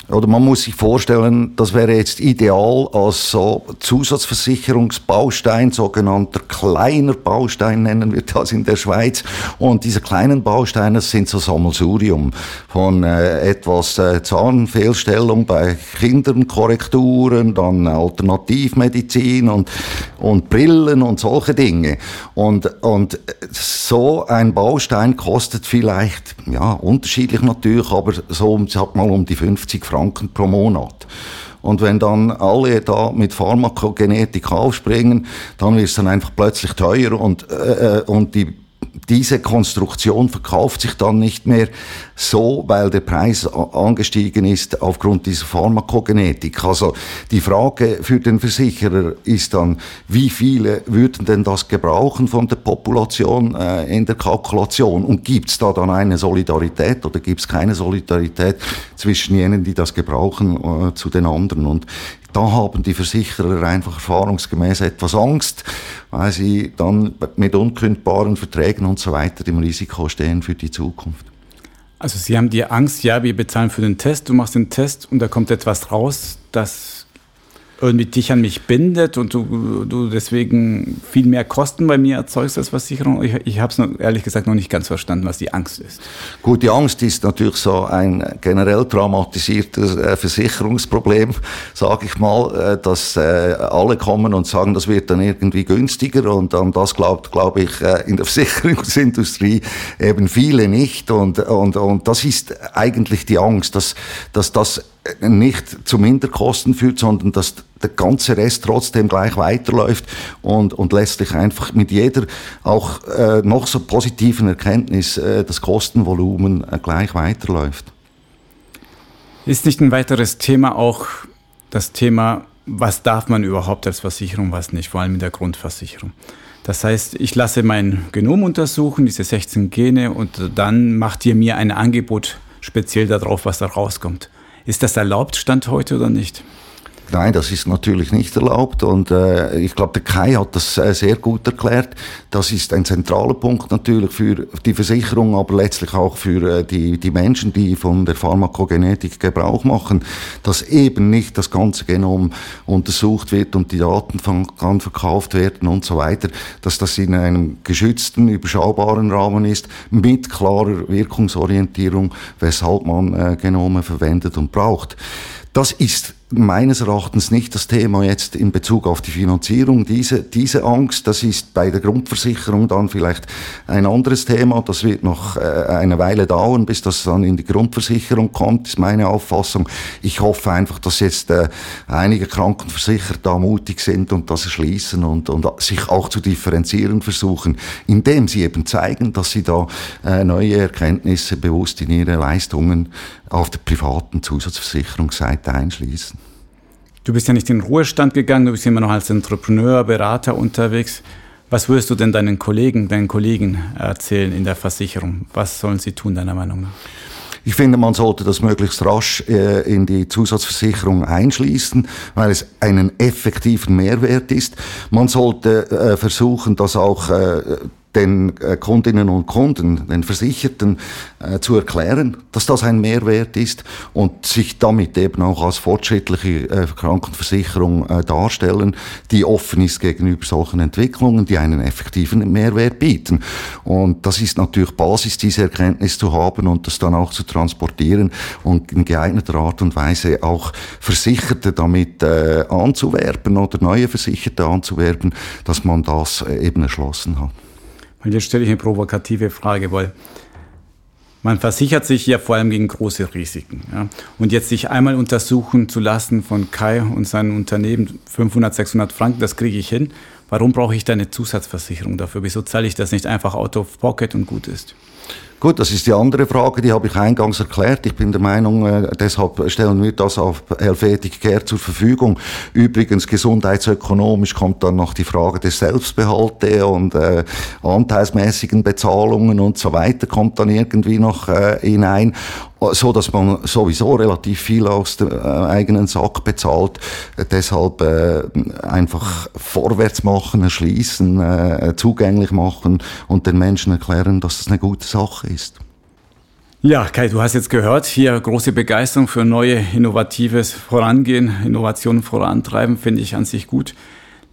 Oder man muss sich vorstellen, das wäre jetzt ideal als so Zusatzversicherungsbaustein, sogenannter kleiner Baustein nennen wir das in der Schweiz. Und diese kleinen Bausteine sind so Sammelsurium von äh, etwas äh, Zahnfehlstellung bei Kindern, Korrekturen, dann Alternativmedizin und, und Brillen und solche Dinge. Und, und so ein Baustein kostet vielleicht, ja, unterschiedlich natürlich, aber so, sag mal, um die 50 Franken. Franken pro Monat. Und wenn dann alle da mit Pharmakogenetik aufspringen, dann wird es dann einfach plötzlich teuer und, äh, äh und die diese Konstruktion verkauft sich dann nicht mehr so, weil der Preis angestiegen ist aufgrund dieser Pharmakogenetik. Also die Frage für den Versicherer ist dann, wie viele würden denn das gebrauchen von der Population äh, in der Kalkulation? Und gibt es da dann eine Solidarität oder gibt es keine Solidarität zwischen jenen, die das gebrauchen, äh, zu den anderen? Und da haben die Versicherer einfach erfahrungsgemäß etwas Angst, weil sie dann mit unkündbaren Verträgen und so weiter im Risiko stehen für die Zukunft. Also Sie haben die Angst, ja, wir bezahlen für den Test, du machst den Test und da kommt etwas raus, das irgendwie dich an mich bindet und du, du deswegen viel mehr Kosten bei mir erzeugst als Versicherung. Ich, ich habe es ehrlich gesagt noch nicht ganz verstanden, was die Angst ist. Gut, die Angst ist natürlich so ein generell traumatisiertes äh, Versicherungsproblem, sage ich mal, äh, dass äh, alle kommen und sagen, das wird dann irgendwie günstiger und an das glaubt, glaube ich, in der Versicherungsindustrie eben viele nicht und, und, und das ist eigentlich die Angst, dass, dass das nicht zu Minderkosten führt, sondern dass der ganze Rest trotzdem gleich weiterläuft und, und letztlich einfach mit jeder auch äh, noch so positiven Erkenntnis äh, das Kostenvolumen äh, gleich weiterläuft. Ist nicht ein weiteres Thema auch das Thema, was darf man überhaupt als Versicherung, was nicht, vor allem in der Grundversicherung? Das heißt, ich lasse mein Genom untersuchen, diese 16 Gene, und dann macht ihr mir ein Angebot speziell darauf, was da rauskommt. Ist das erlaubt, Stand heute oder nicht? Nein, das ist natürlich nicht erlaubt und äh, ich glaube, der Kai hat das äh, sehr gut erklärt. Das ist ein zentraler Punkt natürlich für die Versicherung, aber letztlich auch für äh, die, die Menschen, die von der Pharmakogenetik Gebrauch machen, dass eben nicht das ganze Genom untersucht wird und die Daten von, kann verkauft werden und so weiter, dass das in einem geschützten, überschaubaren Rahmen ist, mit klarer Wirkungsorientierung, weshalb man äh, Genome verwendet und braucht. Das ist meines Erachtens nicht das Thema jetzt in Bezug auf die Finanzierung. Diese, diese Angst, das ist bei der Grundversicherung dann vielleicht ein anderes Thema. Das wird noch äh, eine Weile dauern, bis das dann in die Grundversicherung kommt, ist meine Auffassung. Ich hoffe einfach, dass jetzt äh, einige Krankenversicherer da mutig sind und das erschließen und, und sich auch zu differenzieren versuchen, indem sie eben zeigen, dass sie da äh, neue Erkenntnisse bewusst in ihre Leistungen auf der privaten Zusatzversicherungsseite einschließen. Du bist ja nicht in den Ruhestand gegangen, du bist immer noch als Entrepreneur, Berater unterwegs. Was würdest du denn deinen Kollegen, deinen Kollegen erzählen in der Versicherung? Was sollen sie tun, deiner Meinung nach? Ich finde, man sollte das möglichst rasch äh, in die Zusatzversicherung einschließen, weil es einen effektiven Mehrwert ist. Man sollte äh, versuchen, das auch äh, den äh, Kundinnen und Kunden, den Versicherten äh, zu erklären, dass das ein Mehrwert ist und sich damit eben auch als fortschrittliche äh, Krankenversicherung äh, darstellen, die offen ist gegenüber solchen Entwicklungen, die einen effektiven Mehrwert bieten. Und das ist natürlich Basis, diese Erkenntnis zu haben und das dann auch zu transportieren und in geeigneter Art und Weise auch Versicherte damit äh, anzuwerben oder neue Versicherte anzuwerben, dass man das äh, eben erschlossen hat. Und jetzt stelle ich eine provokative Frage, weil man versichert sich ja vor allem gegen große Risiken. Ja. Und jetzt sich einmal untersuchen zu lassen von Kai und seinem Unternehmen, 500, 600 Franken, das kriege ich hin. Warum brauche ich da eine Zusatzversicherung dafür? Wieso zahle ich das nicht einfach out of pocket und gut ist? Gut, das ist die andere Frage, die habe ich eingangs erklärt. Ich bin der Meinung, äh, deshalb stellen wir das auf Helvetic Care zur Verfügung. Übrigens, gesundheitsökonomisch kommt dann noch die Frage des Selbstbehalte und äh, anteilsmäßigen Bezahlungen und so weiter kommt dann irgendwie noch äh, hinein so dass man sowieso relativ viel aus dem äh, eigenen Sack bezahlt. Deshalb äh, einfach vorwärts machen, erschließen, äh, zugänglich machen und den Menschen erklären, dass das eine gute Sache ist. Ja, Kai, du hast jetzt gehört, hier große Begeisterung für neue, innovatives Vorangehen, Innovationen vorantreiben, finde ich an sich gut.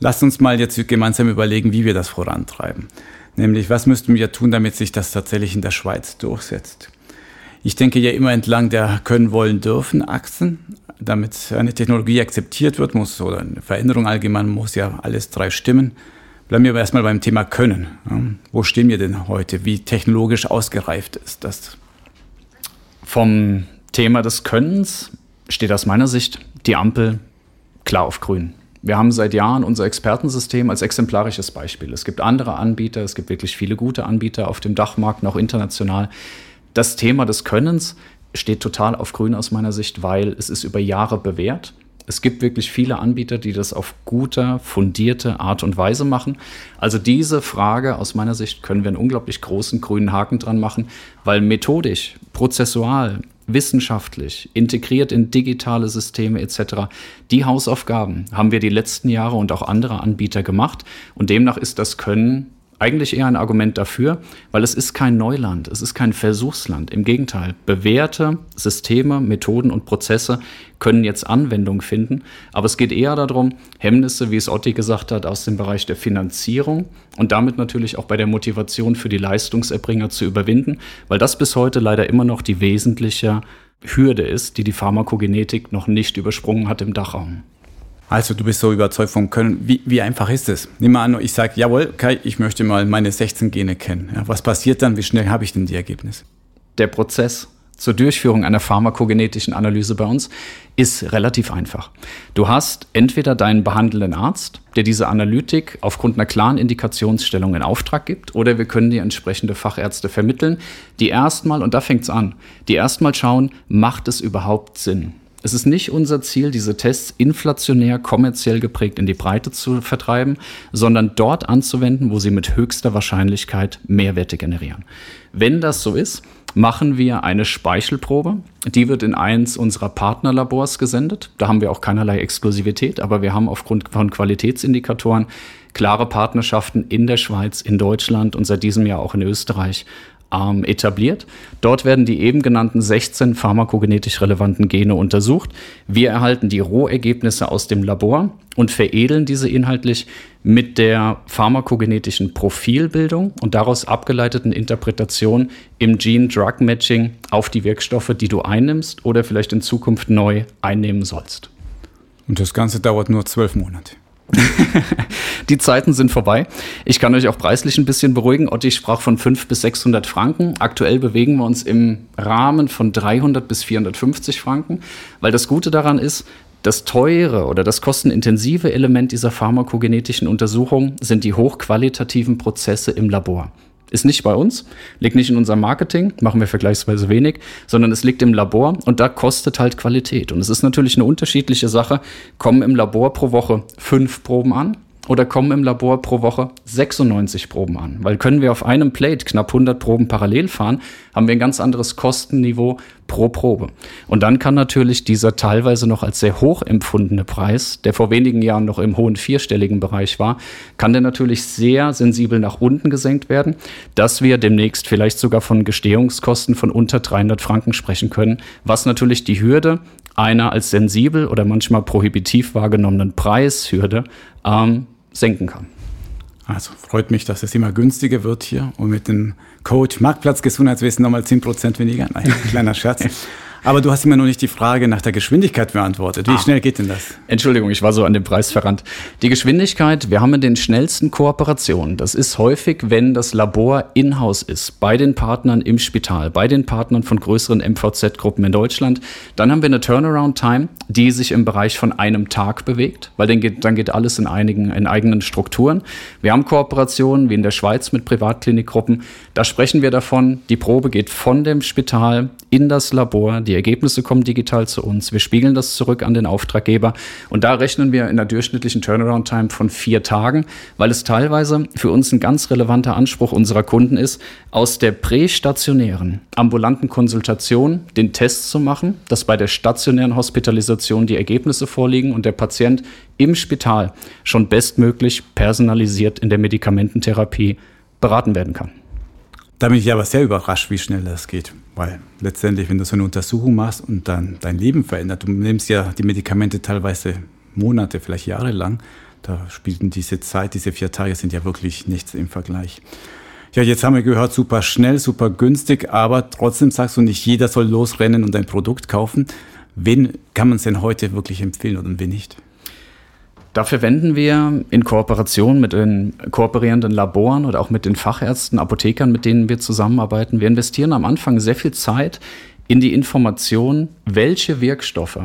Lass uns mal jetzt gemeinsam überlegen, wie wir das vorantreiben. Nämlich, was müssten wir tun, damit sich das tatsächlich in der Schweiz durchsetzt? Ich denke ja immer entlang der können, wollen, dürfen Achsen. Damit eine Technologie akzeptiert wird, muss oder eine Veränderung allgemein muss ja alles drei stimmen. Bleiben wir aber erstmal beim Thema Können. Wo stehen wir denn heute? Wie technologisch ausgereift ist das? Vom Thema des Könnens steht aus meiner Sicht die Ampel klar auf grün. Wir haben seit Jahren unser Expertensystem als exemplarisches Beispiel. Es gibt andere Anbieter, es gibt wirklich viele gute Anbieter auf dem Dachmarkt, auch international das Thema des Könnens steht total auf grün aus meiner Sicht, weil es ist über Jahre bewährt. Es gibt wirklich viele Anbieter, die das auf gute, fundierte Art und Weise machen. Also diese Frage aus meiner Sicht können wir einen unglaublich großen grünen Haken dran machen, weil methodisch, prozessual, wissenschaftlich, integriert in digitale Systeme etc. Die Hausaufgaben haben wir die letzten Jahre und auch andere Anbieter gemacht und demnach ist das Können eigentlich eher ein Argument dafür, weil es ist kein Neuland, es ist kein Versuchsland. Im Gegenteil, bewährte Systeme, Methoden und Prozesse können jetzt Anwendung finden. Aber es geht eher darum, Hemmnisse, wie es Otti gesagt hat, aus dem Bereich der Finanzierung und damit natürlich auch bei der Motivation für die Leistungserbringer zu überwinden, weil das bis heute leider immer noch die wesentliche Hürde ist, die die Pharmakogenetik noch nicht übersprungen hat im Dachraum. Also du bist so überzeugt vom Können. Wie, wie einfach ist es? Nimm mal an, ich sage, jawohl, Kai, ich möchte mal meine 16 Gene kennen. Ja, was passiert dann? Wie schnell habe ich denn die Ergebnisse? Der Prozess zur Durchführung einer pharmakogenetischen Analyse bei uns ist relativ einfach. Du hast entweder deinen behandelnden Arzt, der diese Analytik aufgrund einer klaren Indikationsstellung in Auftrag gibt, oder wir können dir entsprechende Fachärzte vermitteln, die erstmal, und da fängt es an, die erstmal schauen, macht es überhaupt Sinn? Es ist nicht unser Ziel, diese Tests inflationär kommerziell geprägt in die Breite zu vertreiben, sondern dort anzuwenden, wo sie mit höchster Wahrscheinlichkeit Mehrwerte generieren. Wenn das so ist, machen wir eine Speichelprobe. Die wird in eins unserer Partnerlabors gesendet. Da haben wir auch keinerlei Exklusivität, aber wir haben aufgrund von Qualitätsindikatoren klare Partnerschaften in der Schweiz, in Deutschland und seit diesem Jahr auch in Österreich ähm, etabliert. Dort werden die eben genannten 16 pharmakogenetisch relevanten Gene untersucht. Wir erhalten die Rohergebnisse aus dem Labor und veredeln diese inhaltlich mit der pharmakogenetischen Profilbildung und daraus abgeleiteten Interpretation im Gene-Drug-Matching auf die Wirkstoffe, die du einnimmst oder vielleicht in Zukunft neu einnehmen sollst. Und das Ganze dauert nur zwölf Monate. die Zeiten sind vorbei. Ich kann euch auch preislich ein bisschen beruhigen. Otti sprach von 500 bis 600 Franken. Aktuell bewegen wir uns im Rahmen von 300 bis 450 Franken, weil das Gute daran ist, das teure oder das kostenintensive Element dieser pharmakogenetischen Untersuchung sind die hochqualitativen Prozesse im Labor. Ist nicht bei uns, liegt nicht in unserem Marketing, machen wir vergleichsweise wenig, sondern es liegt im Labor und da kostet halt Qualität. Und es ist natürlich eine unterschiedliche Sache. Kommen im Labor pro Woche fünf Proben an oder kommen im Labor pro Woche 96 Proben an. Weil können wir auf einem Plate knapp 100 Proben parallel fahren, haben wir ein ganz anderes Kostenniveau pro Probe. Und dann kann natürlich dieser teilweise noch als sehr hoch empfundene Preis, der vor wenigen Jahren noch im hohen vierstelligen Bereich war, kann der natürlich sehr sensibel nach unten gesenkt werden, dass wir demnächst vielleicht sogar von Gestehungskosten von unter 300 Franken sprechen können, was natürlich die Hürde einer als sensibel oder manchmal prohibitiv wahrgenommenen Preishürde ähm, senken kann. Also freut mich, dass es immer günstiger wird hier und mit dem Code Marktplatz Gesundheitswesen nochmal 10% weniger. Nein, kleiner Scherz. Aber du hast immer noch nicht die Frage nach der Geschwindigkeit beantwortet. Wie ah. schnell geht denn das? Entschuldigung, ich war so an dem Preis verrannt. Die Geschwindigkeit, wir haben in den schnellsten Kooperationen. Das ist häufig, wenn das Labor in-house ist, bei den Partnern im Spital, bei den Partnern von größeren MVZ-Gruppen in Deutschland. Dann haben wir eine Turnaround-Time, die sich im Bereich von einem Tag bewegt, weil dann geht, dann geht alles in, einigen, in eigenen Strukturen. Wir haben Kooperationen wie in der Schweiz mit Privatklinikgruppen. Da sprechen wir davon, die Probe geht von dem Spital in das Labor. Die die Ergebnisse kommen digital zu uns. Wir spiegeln das zurück an den Auftraggeber. Und da rechnen wir in der durchschnittlichen Turnaround-Time von vier Tagen, weil es teilweise für uns ein ganz relevanter Anspruch unserer Kunden ist, aus der prästationären, ambulanten Konsultation den Test zu machen, dass bei der stationären Hospitalisation die Ergebnisse vorliegen und der Patient im Spital schon bestmöglich personalisiert in der Medikamententherapie beraten werden kann. Da bin ich aber sehr überrascht, wie schnell das geht. Weil letztendlich, wenn du so eine Untersuchung machst und dann dein Leben verändert, du nimmst ja die Medikamente teilweise Monate, vielleicht Jahre lang, da spielten diese Zeit, diese vier Tage sind ja wirklich nichts im Vergleich. Ja, jetzt haben wir gehört, super schnell, super günstig, aber trotzdem sagst du nicht, jeder soll losrennen und ein Produkt kaufen. Wen kann man es denn heute wirklich empfehlen oder wen nicht? Da verwenden wir in Kooperation mit den kooperierenden Laboren oder auch mit den Fachärzten, Apothekern, mit denen wir zusammenarbeiten. Wir investieren am Anfang sehr viel Zeit in die Information, welche Wirkstoffe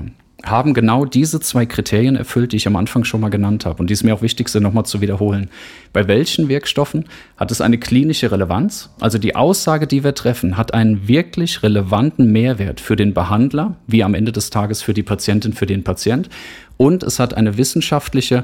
haben genau diese zwei Kriterien erfüllt, die ich am Anfang schon mal genannt habe und die es mir auch wichtig sind, nochmal zu wiederholen. Bei welchen Wirkstoffen hat es eine klinische Relevanz? Also die Aussage, die wir treffen, hat einen wirklich relevanten Mehrwert für den Behandler, wie am Ende des Tages für die Patientin, für den Patient. Und es hat eine wissenschaftliche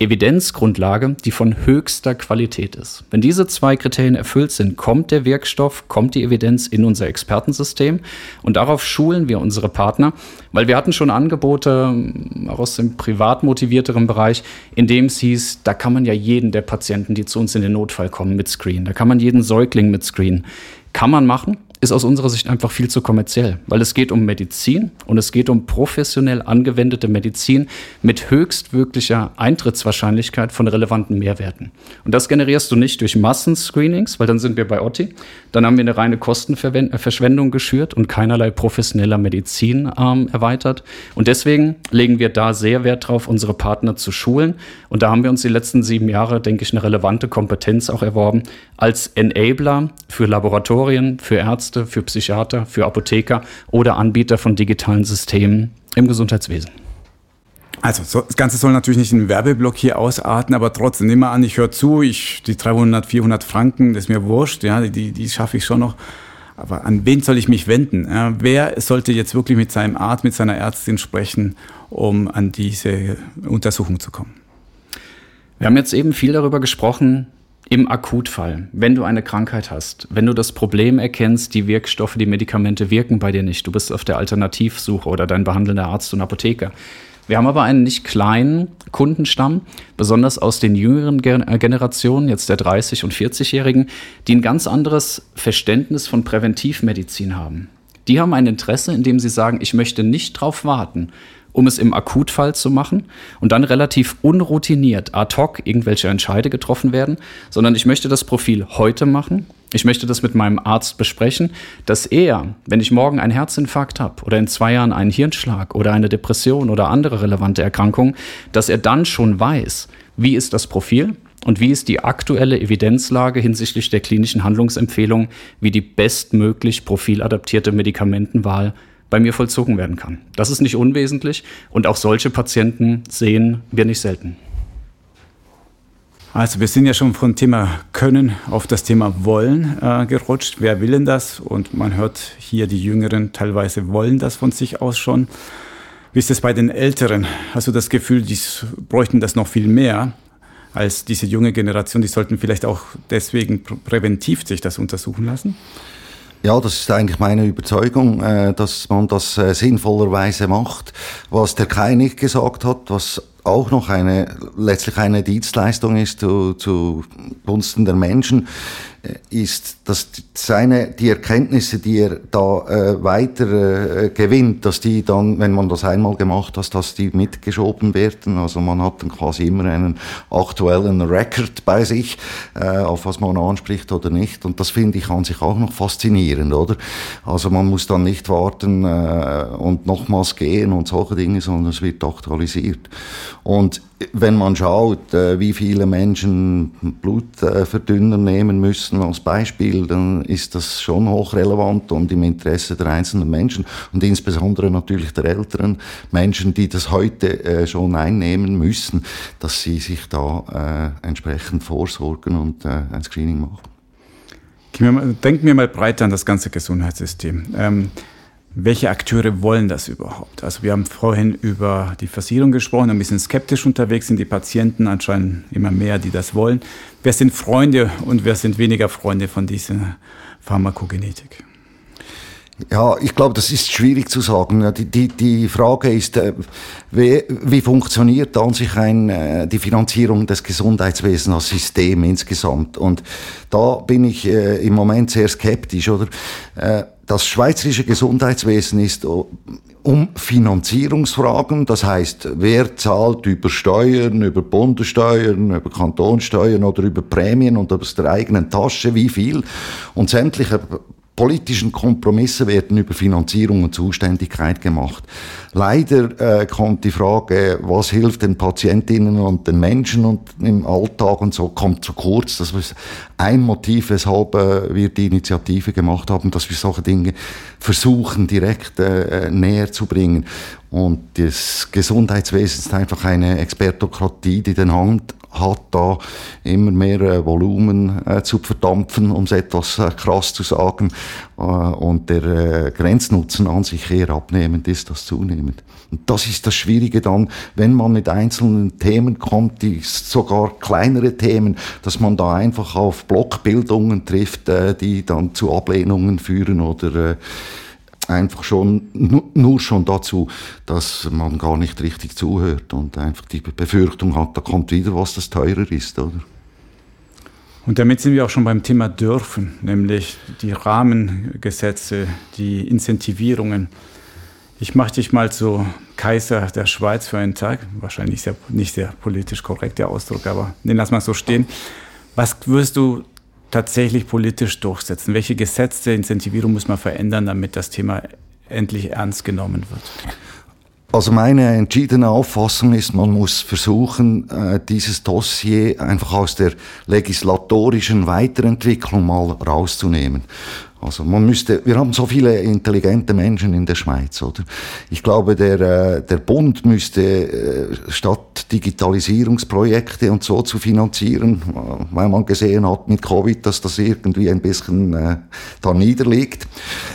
Evidenzgrundlage, die von höchster Qualität ist. Wenn diese zwei Kriterien erfüllt sind, kommt der Wirkstoff, kommt die Evidenz in unser Expertensystem und darauf schulen wir unsere Partner, weil wir hatten schon Angebote ähm, aus dem privat motivierteren Bereich, in dem es hieß, da kann man ja jeden der Patienten, die zu uns in den Notfall kommen, mit screenen. Da kann man jeden Säugling mit screenen. Kann man machen, ist aus unserer Sicht einfach viel zu kommerziell, weil es geht um Medizin und es geht um professionell angewendete Medizin mit höchstwirklicher Eintrittswahrscheinlichkeit von relevanten Mehrwerten. Und das generierst du nicht durch Massenscreenings, weil dann sind wir bei Otti, dann haben wir eine reine Kostenverschwendung geschürt und keinerlei professioneller Medizin ähm, erweitert. Und deswegen legen wir da sehr Wert drauf, unsere Partner zu schulen. Und da haben wir uns die letzten sieben Jahre, denke ich, eine relevante Kompetenz auch erworben als Enabler für Laboratorien, für Ärzte, Ärzte, für Psychiater, für Apotheker oder Anbieter von digitalen Systemen im Gesundheitswesen. Also so, das Ganze soll natürlich nicht einen Werbeblock hier ausarten, aber trotzdem, nimm mal an, ich höre zu, ich, die 300, 400 Franken, das ist mir wurscht, ja, die, die schaffe ich schon noch. Aber an wen soll ich mich wenden? Ja, wer sollte jetzt wirklich mit seinem Arzt, mit seiner Ärztin sprechen, um an diese Untersuchung zu kommen? Wir haben jetzt eben viel darüber gesprochen, im Akutfall, wenn du eine Krankheit hast, wenn du das Problem erkennst, die Wirkstoffe, die Medikamente wirken bei dir nicht, du bist auf der Alternativsuche oder dein behandelnder Arzt und Apotheker. Wir haben aber einen nicht kleinen Kundenstamm, besonders aus den jüngeren äh, Generationen, jetzt der 30- und 40-Jährigen, die ein ganz anderes Verständnis von Präventivmedizin haben. Die haben ein Interesse, indem sie sagen, ich möchte nicht darauf warten, um es im Akutfall zu machen und dann relativ unroutiniert ad hoc irgendwelche Entscheide getroffen werden, sondern ich möchte das Profil heute machen. Ich möchte das mit meinem Arzt besprechen, dass er, wenn ich morgen einen Herzinfarkt habe oder in zwei Jahren einen Hirnschlag oder eine Depression oder andere relevante Erkrankungen, dass er dann schon weiß, wie ist das Profil und wie ist die aktuelle Evidenzlage hinsichtlich der klinischen Handlungsempfehlung, wie die bestmöglich profiladaptierte Medikamentenwahl bei mir vollzogen werden kann. Das ist nicht unwesentlich und auch solche Patienten sehen wir nicht selten. Also wir sind ja schon vom Thema Können auf das Thema Wollen äh, gerutscht. Wer will denn das? Und man hört hier, die Jüngeren teilweise wollen das von sich aus schon. Wie ist es bei den Älteren? Hast du das Gefühl, die bräuchten das noch viel mehr als diese junge Generation? Die sollten vielleicht auch deswegen präventiv sich das untersuchen lassen? Ja, das ist eigentlich meine Überzeugung, äh, dass man das äh, sinnvollerweise macht. Was der Kai nicht gesagt hat, was auch noch eine, letztlich eine Dienstleistung ist zu, zu Gunsten der Menschen, äh, ist, dass seine, die Erkenntnisse, die er da äh, weiter äh, gewinnt, dass die dann, wenn man das einmal gemacht hat, dass die mitgeschoben werden. Also man hat dann quasi immer einen aktuellen Record bei sich, äh, auf was man anspricht oder nicht. Und das finde ich an sich auch noch faszinierend, oder? Also man muss dann nicht warten äh, und nochmals gehen und solche Dinge, sondern es wird aktualisiert. Und wenn man schaut, äh, wie viele Menschen Blutverdünner nehmen müssen als Beispiel, dann ist das schon hochrelevant und im Interesse der einzelnen Menschen und insbesondere natürlich der älteren Menschen, die das heute äh, schon einnehmen müssen, dass sie sich da äh, entsprechend vorsorgen und ein Screening machen. Denken wir mal breiter an das ganze Gesundheitssystem. Ähm, welche Akteure wollen das überhaupt? Also wir haben vorhin über die Versicherung gesprochen, ein bisschen skeptisch unterwegs sind die Patienten anscheinend immer mehr, die das wollen. Wer sind Freunde und wer sind weniger Freunde von dieser Pharmakogenetik? Ja, ich glaube, das ist schwierig zu sagen. Die, die, die Frage ist, äh, wie, wie funktioniert an sich ein, äh, die Finanzierung des Gesundheitswesens als System insgesamt? Und da bin ich äh, im Moment sehr skeptisch, oder? Das schweizerische Gesundheitswesen ist um Finanzierungsfragen, das heißt, wer zahlt über Steuern, über Bundessteuern, über Kantonsteuern oder über Prämien und aus der eigenen Tasche, wie viel? Und sämtliche politischen Kompromisse werden über Finanzierung und Zuständigkeit gemacht. Leider äh, kommt die Frage, was hilft den Patientinnen und den Menschen und im Alltag und so, kommt zu kurz. Das ist ein Motiv, weshalb äh, wir die Initiative gemacht haben, dass wir solche Dinge versuchen, direkt äh, äh näher zu bringen. Und das Gesundheitswesen ist einfach eine Expertokratie, die den Hand hat, da immer mehr äh, Volumen äh, zu verdampfen, um es etwas äh, krass zu sagen. Äh, und der äh, Grenznutzen an sich eher abnehmend ist als zunehmend. Und das ist das Schwierige dann, wenn man mit einzelnen Themen kommt, die sogar kleinere Themen, dass man da einfach auf Blockbildungen trifft, äh, die dann zu Ablehnungen führen oder einfach schon, nur schon dazu, dass man gar nicht richtig zuhört und einfach die Befürchtung hat, da kommt wieder was, das teurer ist, oder? Und damit sind wir auch schon beim Thema dürfen, nämlich die Rahmengesetze, die Incentivierungen. Ich mache dich mal zu Kaiser der Schweiz für einen Tag. Wahrscheinlich sehr, nicht sehr politisch korrekt der Ausdruck, aber den lass mal so stehen. Was würdest du tatsächlich politisch durchsetzen? Welche Gesetze, Incentivierung muss man verändern, damit das Thema endlich ernst genommen wird? Also meine entschiedene Auffassung ist, man muss versuchen, äh, dieses Dossier einfach aus der legislatorischen Weiterentwicklung mal rauszunehmen. Also man müsste, wir haben so viele intelligente Menschen in der Schweiz, oder? Ich glaube, der, äh, der Bund müsste äh, statt Digitalisierungsprojekte und so zu finanzieren, äh, weil man gesehen hat mit Covid, dass das irgendwie ein bisschen äh, da niederliegt,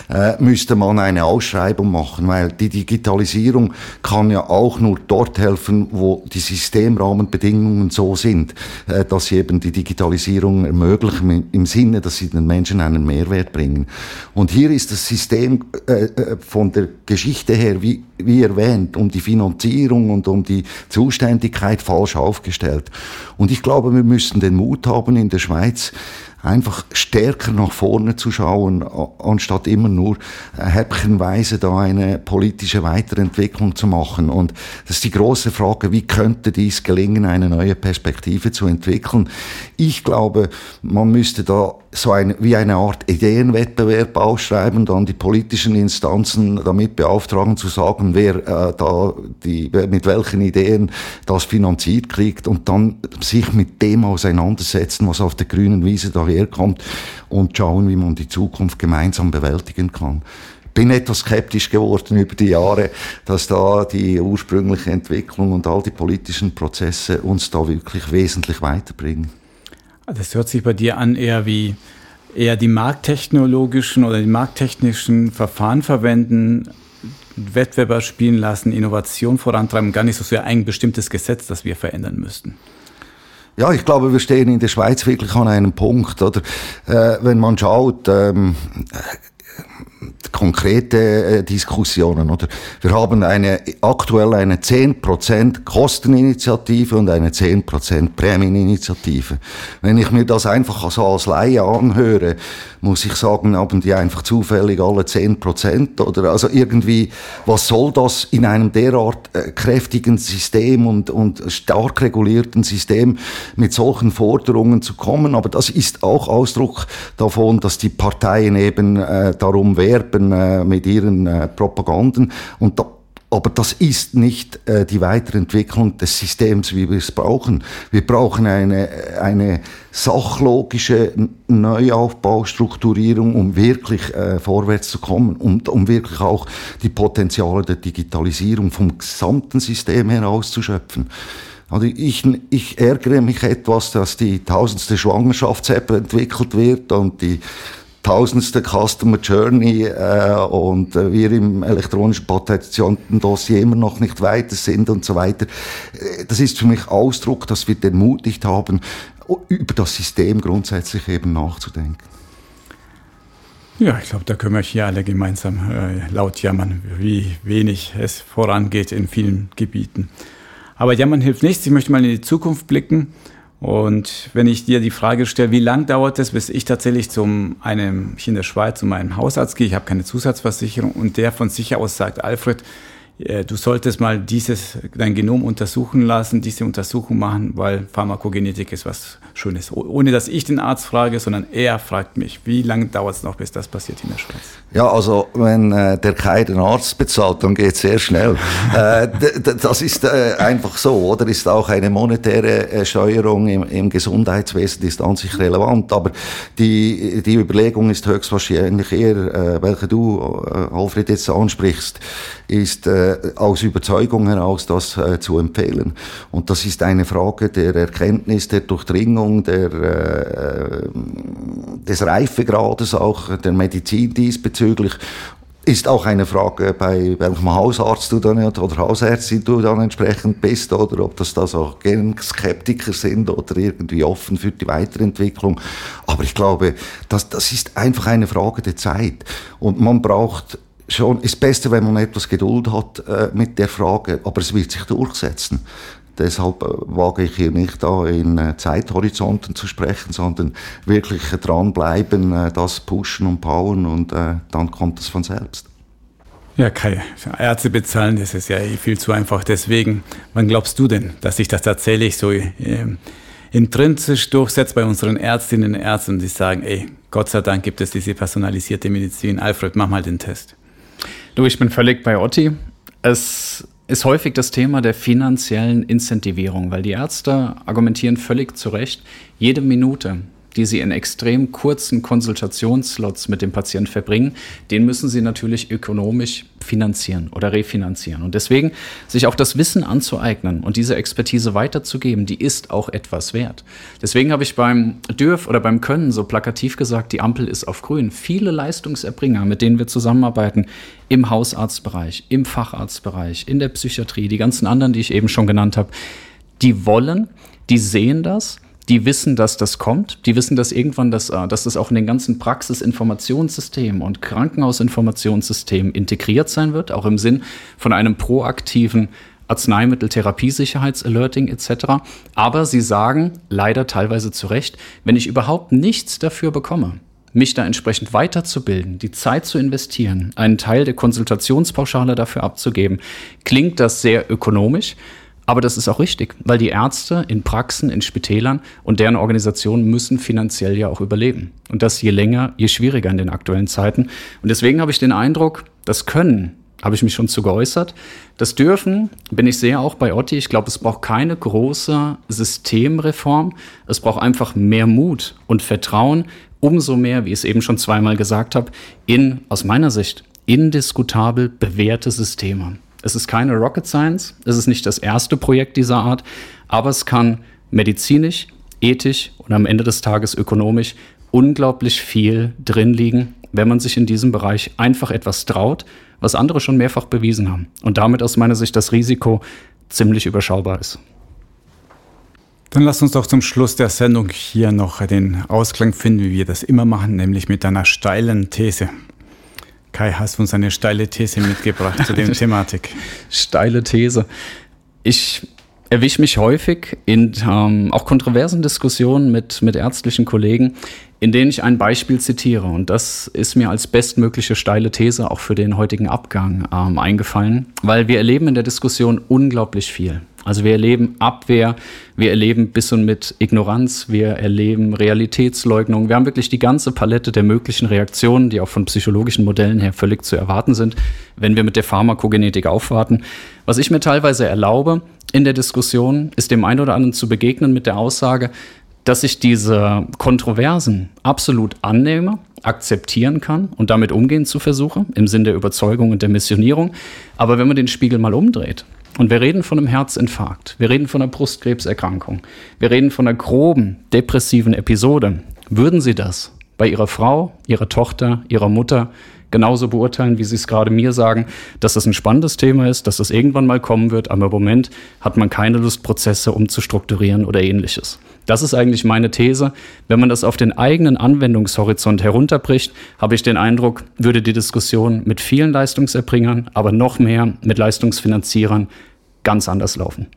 äh, müsste man eine Ausschreibung machen, weil die Digitalisierung kann ja auch nur dort helfen, wo die Systemrahmenbedingungen so sind, äh, dass sie eben die Digitalisierung ermöglichen im Sinne, dass sie den Menschen einen Mehrwert bringen bringen. Und hier ist das System äh, äh, von der Geschichte her, wie, wie erwähnt, um die Finanzierung und um die Zuständigkeit falsch aufgestellt. Und ich glaube, wir müssen den Mut haben, in der Schweiz einfach stärker nach vorne zu schauen, anstatt immer nur häppchenweise da eine politische Weiterentwicklung zu machen. Und das ist die große Frage, wie könnte dies gelingen, eine neue Perspektive zu entwickeln? Ich glaube, man müsste da so ein, wie eine Art Ideenwettbewerb ausschreiben, dann die politischen Instanzen damit beauftragen zu sagen, wer äh, da die, mit welchen Ideen das finanziert kriegt und dann sich mit dem auseinandersetzen, was auf der grünen Wiese daherkommt und schauen, wie man die Zukunft gemeinsam bewältigen kann. bin etwas skeptisch geworden über die Jahre, dass da die ursprüngliche Entwicklung und all die politischen Prozesse uns da wirklich wesentlich weiterbringen. Das hört sich bei dir an eher wie eher die markttechnologischen oder die markttechnischen Verfahren verwenden, Wettbewerber spielen lassen, Innovation vorantreiben, gar nicht so sehr ein bestimmtes Gesetz, das wir verändern müssten. Ja, ich glaube, wir stehen in der Schweiz wirklich an einem Punkt, oder? Äh, wenn man schaut, ähm, konkrete äh, Diskussionen, oder? Wir haben eine, aktuell eine 10% Kosteninitiative und eine 10% Prämieninitiative. Wenn ich mir das einfach so als Laie anhöre, muss ich sagen, haben die einfach zufällig alle 10% oder? Also irgendwie, was soll das in einem derart äh, kräftigen System und, und stark regulierten System mit solchen Forderungen zu kommen? Aber das ist auch Ausdruck davon, dass die Parteien eben äh, darum werben, äh, mit ihren äh, Propaganden. Und da, aber das ist nicht äh, die Weiterentwicklung des Systems, wie wir es brauchen. Wir brauchen eine, eine sachlogische Neuaufbaustrukturierung, um wirklich äh, vorwärts zu kommen und um wirklich auch die Potenziale der Digitalisierung vom gesamten System herauszuschöpfen. Also ich, ich ärgere mich etwas, dass die tausendste Schwangerschafts-App entwickelt wird und die tausendste Customer Journey äh, und äh, wir im elektronischen Patentdossier immer noch nicht weiter sind und so weiter. Äh, das ist für mich Ausdruck, dass wir den Mut nicht haben, über das System grundsätzlich eben nachzudenken. Ja, ich glaube, da können wir hier alle gemeinsam äh, laut jammern, wie wenig es vorangeht in vielen Gebieten. Aber jammern hilft nichts. Ich möchte mal in die Zukunft blicken. Und wenn ich dir die Frage stelle, wie lang dauert es, bis ich tatsächlich zum einem, ich in der Schweiz zu meinem Hausarzt gehe, ich habe keine Zusatzversicherung. Und der von sich aus sagt, Alfred, du solltest mal dieses, dein Genom untersuchen lassen, diese Untersuchung machen, weil Pharmakogenetik ist was Schönes. Ohne dass ich den Arzt frage, sondern er fragt mich, wie lange dauert es noch, bis das passiert in der Schweiz? Ja, also wenn äh, der Kai den Arzt bezahlt, dann geht es sehr schnell. äh, das ist äh, einfach so, oder? Ist auch eine monetäre äh, Steuerung im, im Gesundheitswesen ist an sich relevant, aber die, die Überlegung ist höchstwahrscheinlich eher, äh, welche du, Alfred, jetzt ansprichst, ist äh, aus Überzeugung heraus das äh, zu empfehlen. Und das ist eine Frage der Erkenntnis, der Durchdringung, der, äh, des Reifegrades auch der Medizin diesbezüglich ist auch eine Frage, bei welchem Hausarzt du dann oder Hausärztin du dann entsprechend bist oder ob das da so Skeptiker sind oder irgendwie offen für die Weiterentwicklung. Aber ich glaube, das, das ist einfach eine Frage der Zeit und man braucht schon ist besser, wenn man etwas Geduld hat äh, mit der Frage, aber es wird sich durchsetzen. Deshalb äh, wage ich hier nicht da in äh, Zeithorizonten zu sprechen, sondern wirklich dranbleiben, äh, das pushen und powern und dann kommt es von selbst. Ja, Kai, Ärzte bezahlen, das ist ja eh viel zu einfach. Deswegen, wann glaubst du denn, dass sich das tatsächlich so äh, intrinsisch durchsetzt bei unseren Ärztinnen und Ärzten, die sagen, ey, Gott sei Dank gibt es diese personalisierte Medizin. Alfred, mach mal den Test. Du, ich bin völlig bei Otti. Es ist häufig das Thema der finanziellen Incentivierung, weil die Ärzte argumentieren völlig zu Recht, jede Minute, die Sie in extrem kurzen Konsultationsslots mit dem Patienten verbringen, den müssen Sie natürlich ökonomisch finanzieren oder refinanzieren. Und deswegen sich auch das Wissen anzueignen und diese Expertise weiterzugeben, die ist auch etwas wert. Deswegen habe ich beim Dürf oder beim Können so plakativ gesagt, die Ampel ist auf grün. Viele Leistungserbringer, mit denen wir zusammenarbeiten, im Hausarztbereich, im Facharztbereich, in der Psychiatrie, die ganzen anderen, die ich eben schon genannt habe, die wollen, die sehen das die wissen, dass das kommt. Die wissen, dass irgendwann das, äh, dass das auch in den ganzen Praxisinformationssystemen und Krankenhausinformationssystemen integriert sein wird, auch im Sinn von einem proaktiven Arzneimittel-Therapiesicherheitsalerting etc. Aber sie sagen leider teilweise zu Recht, wenn ich überhaupt nichts dafür bekomme, mich da entsprechend weiterzubilden, die Zeit zu investieren, einen Teil der Konsultationspauschale dafür abzugeben, klingt das sehr ökonomisch. Aber das ist auch richtig, weil die Ärzte in Praxen, in Spitälern und deren Organisationen müssen finanziell ja auch überleben. Und das je länger, je schwieriger in den aktuellen Zeiten. Und deswegen habe ich den Eindruck, das Können, habe ich mich schon zu geäußert. Das Dürfen bin ich sehr auch bei Otti. Ich glaube, es braucht keine große Systemreform. Es braucht einfach mehr Mut und Vertrauen. Umso mehr, wie ich es eben schon zweimal gesagt habe, in, aus meiner Sicht, indiskutabel bewährte Systeme. Es ist keine Rocket Science, es ist nicht das erste Projekt dieser Art, aber es kann medizinisch, ethisch und am Ende des Tages ökonomisch unglaublich viel drin liegen, wenn man sich in diesem Bereich einfach etwas traut, was andere schon mehrfach bewiesen haben. Und damit aus meiner Sicht das Risiko ziemlich überschaubar ist. Dann lass uns doch zum Schluss der Sendung hier noch den Ausklang finden, wie wir das immer machen, nämlich mit einer steilen These. Kai, hast du uns eine steile These mitgebracht zu der Thematik? Steile These. Ich erwische mich häufig in ähm, auch kontroversen Diskussionen mit, mit ärztlichen Kollegen, in denen ich ein Beispiel zitiere. Und das ist mir als bestmögliche steile These auch für den heutigen Abgang ähm, eingefallen, weil wir erleben in der Diskussion unglaublich viel. Also wir erleben Abwehr, wir erleben bis und mit Ignoranz, wir erleben Realitätsleugnung. Wir haben wirklich die ganze Palette der möglichen Reaktionen, die auch von psychologischen Modellen her völlig zu erwarten sind, wenn wir mit der Pharmakogenetik aufwarten. Was ich mir teilweise erlaube in der Diskussion, ist dem einen oder anderen zu begegnen mit der Aussage, dass ich diese Kontroversen absolut annehme, akzeptieren kann und damit umgehen zu versuche, im Sinn der Überzeugung und der Missionierung. Aber wenn man den Spiegel mal umdreht und wir reden von einem Herzinfarkt, wir reden von einer Brustkrebserkrankung, wir reden von einer groben depressiven Episode. Würden Sie das bei Ihrer Frau, Ihrer Tochter, Ihrer Mutter genauso beurteilen, wie Sie es gerade mir sagen, dass das ein spannendes Thema ist, dass das irgendwann mal kommen wird, aber im Moment hat man keine Lust, Prozesse umzustrukturieren oder ähnliches. Das ist eigentlich meine These. Wenn man das auf den eigenen Anwendungshorizont herunterbricht, habe ich den Eindruck, würde die Diskussion mit vielen Leistungserbringern, aber noch mehr mit Leistungsfinanzierern ganz anders laufen.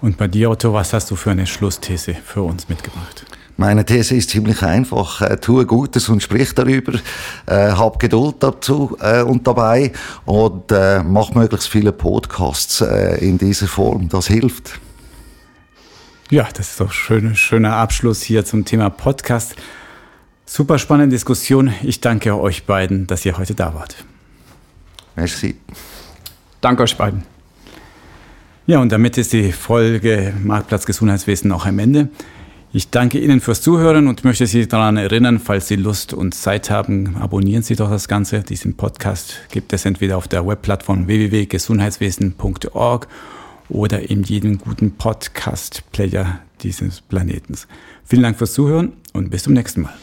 Und bei dir, Otto, was hast du für eine Schlussthese für uns mitgebracht? Meine These ist ziemlich einfach. Äh, tue Gutes und sprich darüber. Äh, hab Geduld dazu äh, und dabei und äh, mach möglichst viele Podcasts äh, in dieser Form. Das hilft. Ja, das ist doch ein schön, schöner Abschluss hier zum Thema Podcast. Super spannende Diskussion. Ich danke euch beiden, dass ihr heute da wart. Merci. Danke euch beiden. Ja, und damit ist die Folge Marktplatz Gesundheitswesen auch am Ende. Ich danke Ihnen fürs Zuhören und möchte Sie daran erinnern, falls Sie Lust und Zeit haben, abonnieren Sie doch das Ganze. Diesen Podcast gibt es entweder auf der Webplattform www.gesundheitswesen.org oder in jedem guten Podcast-Player dieses Planeten. Vielen Dank fürs Zuhören und bis zum nächsten Mal.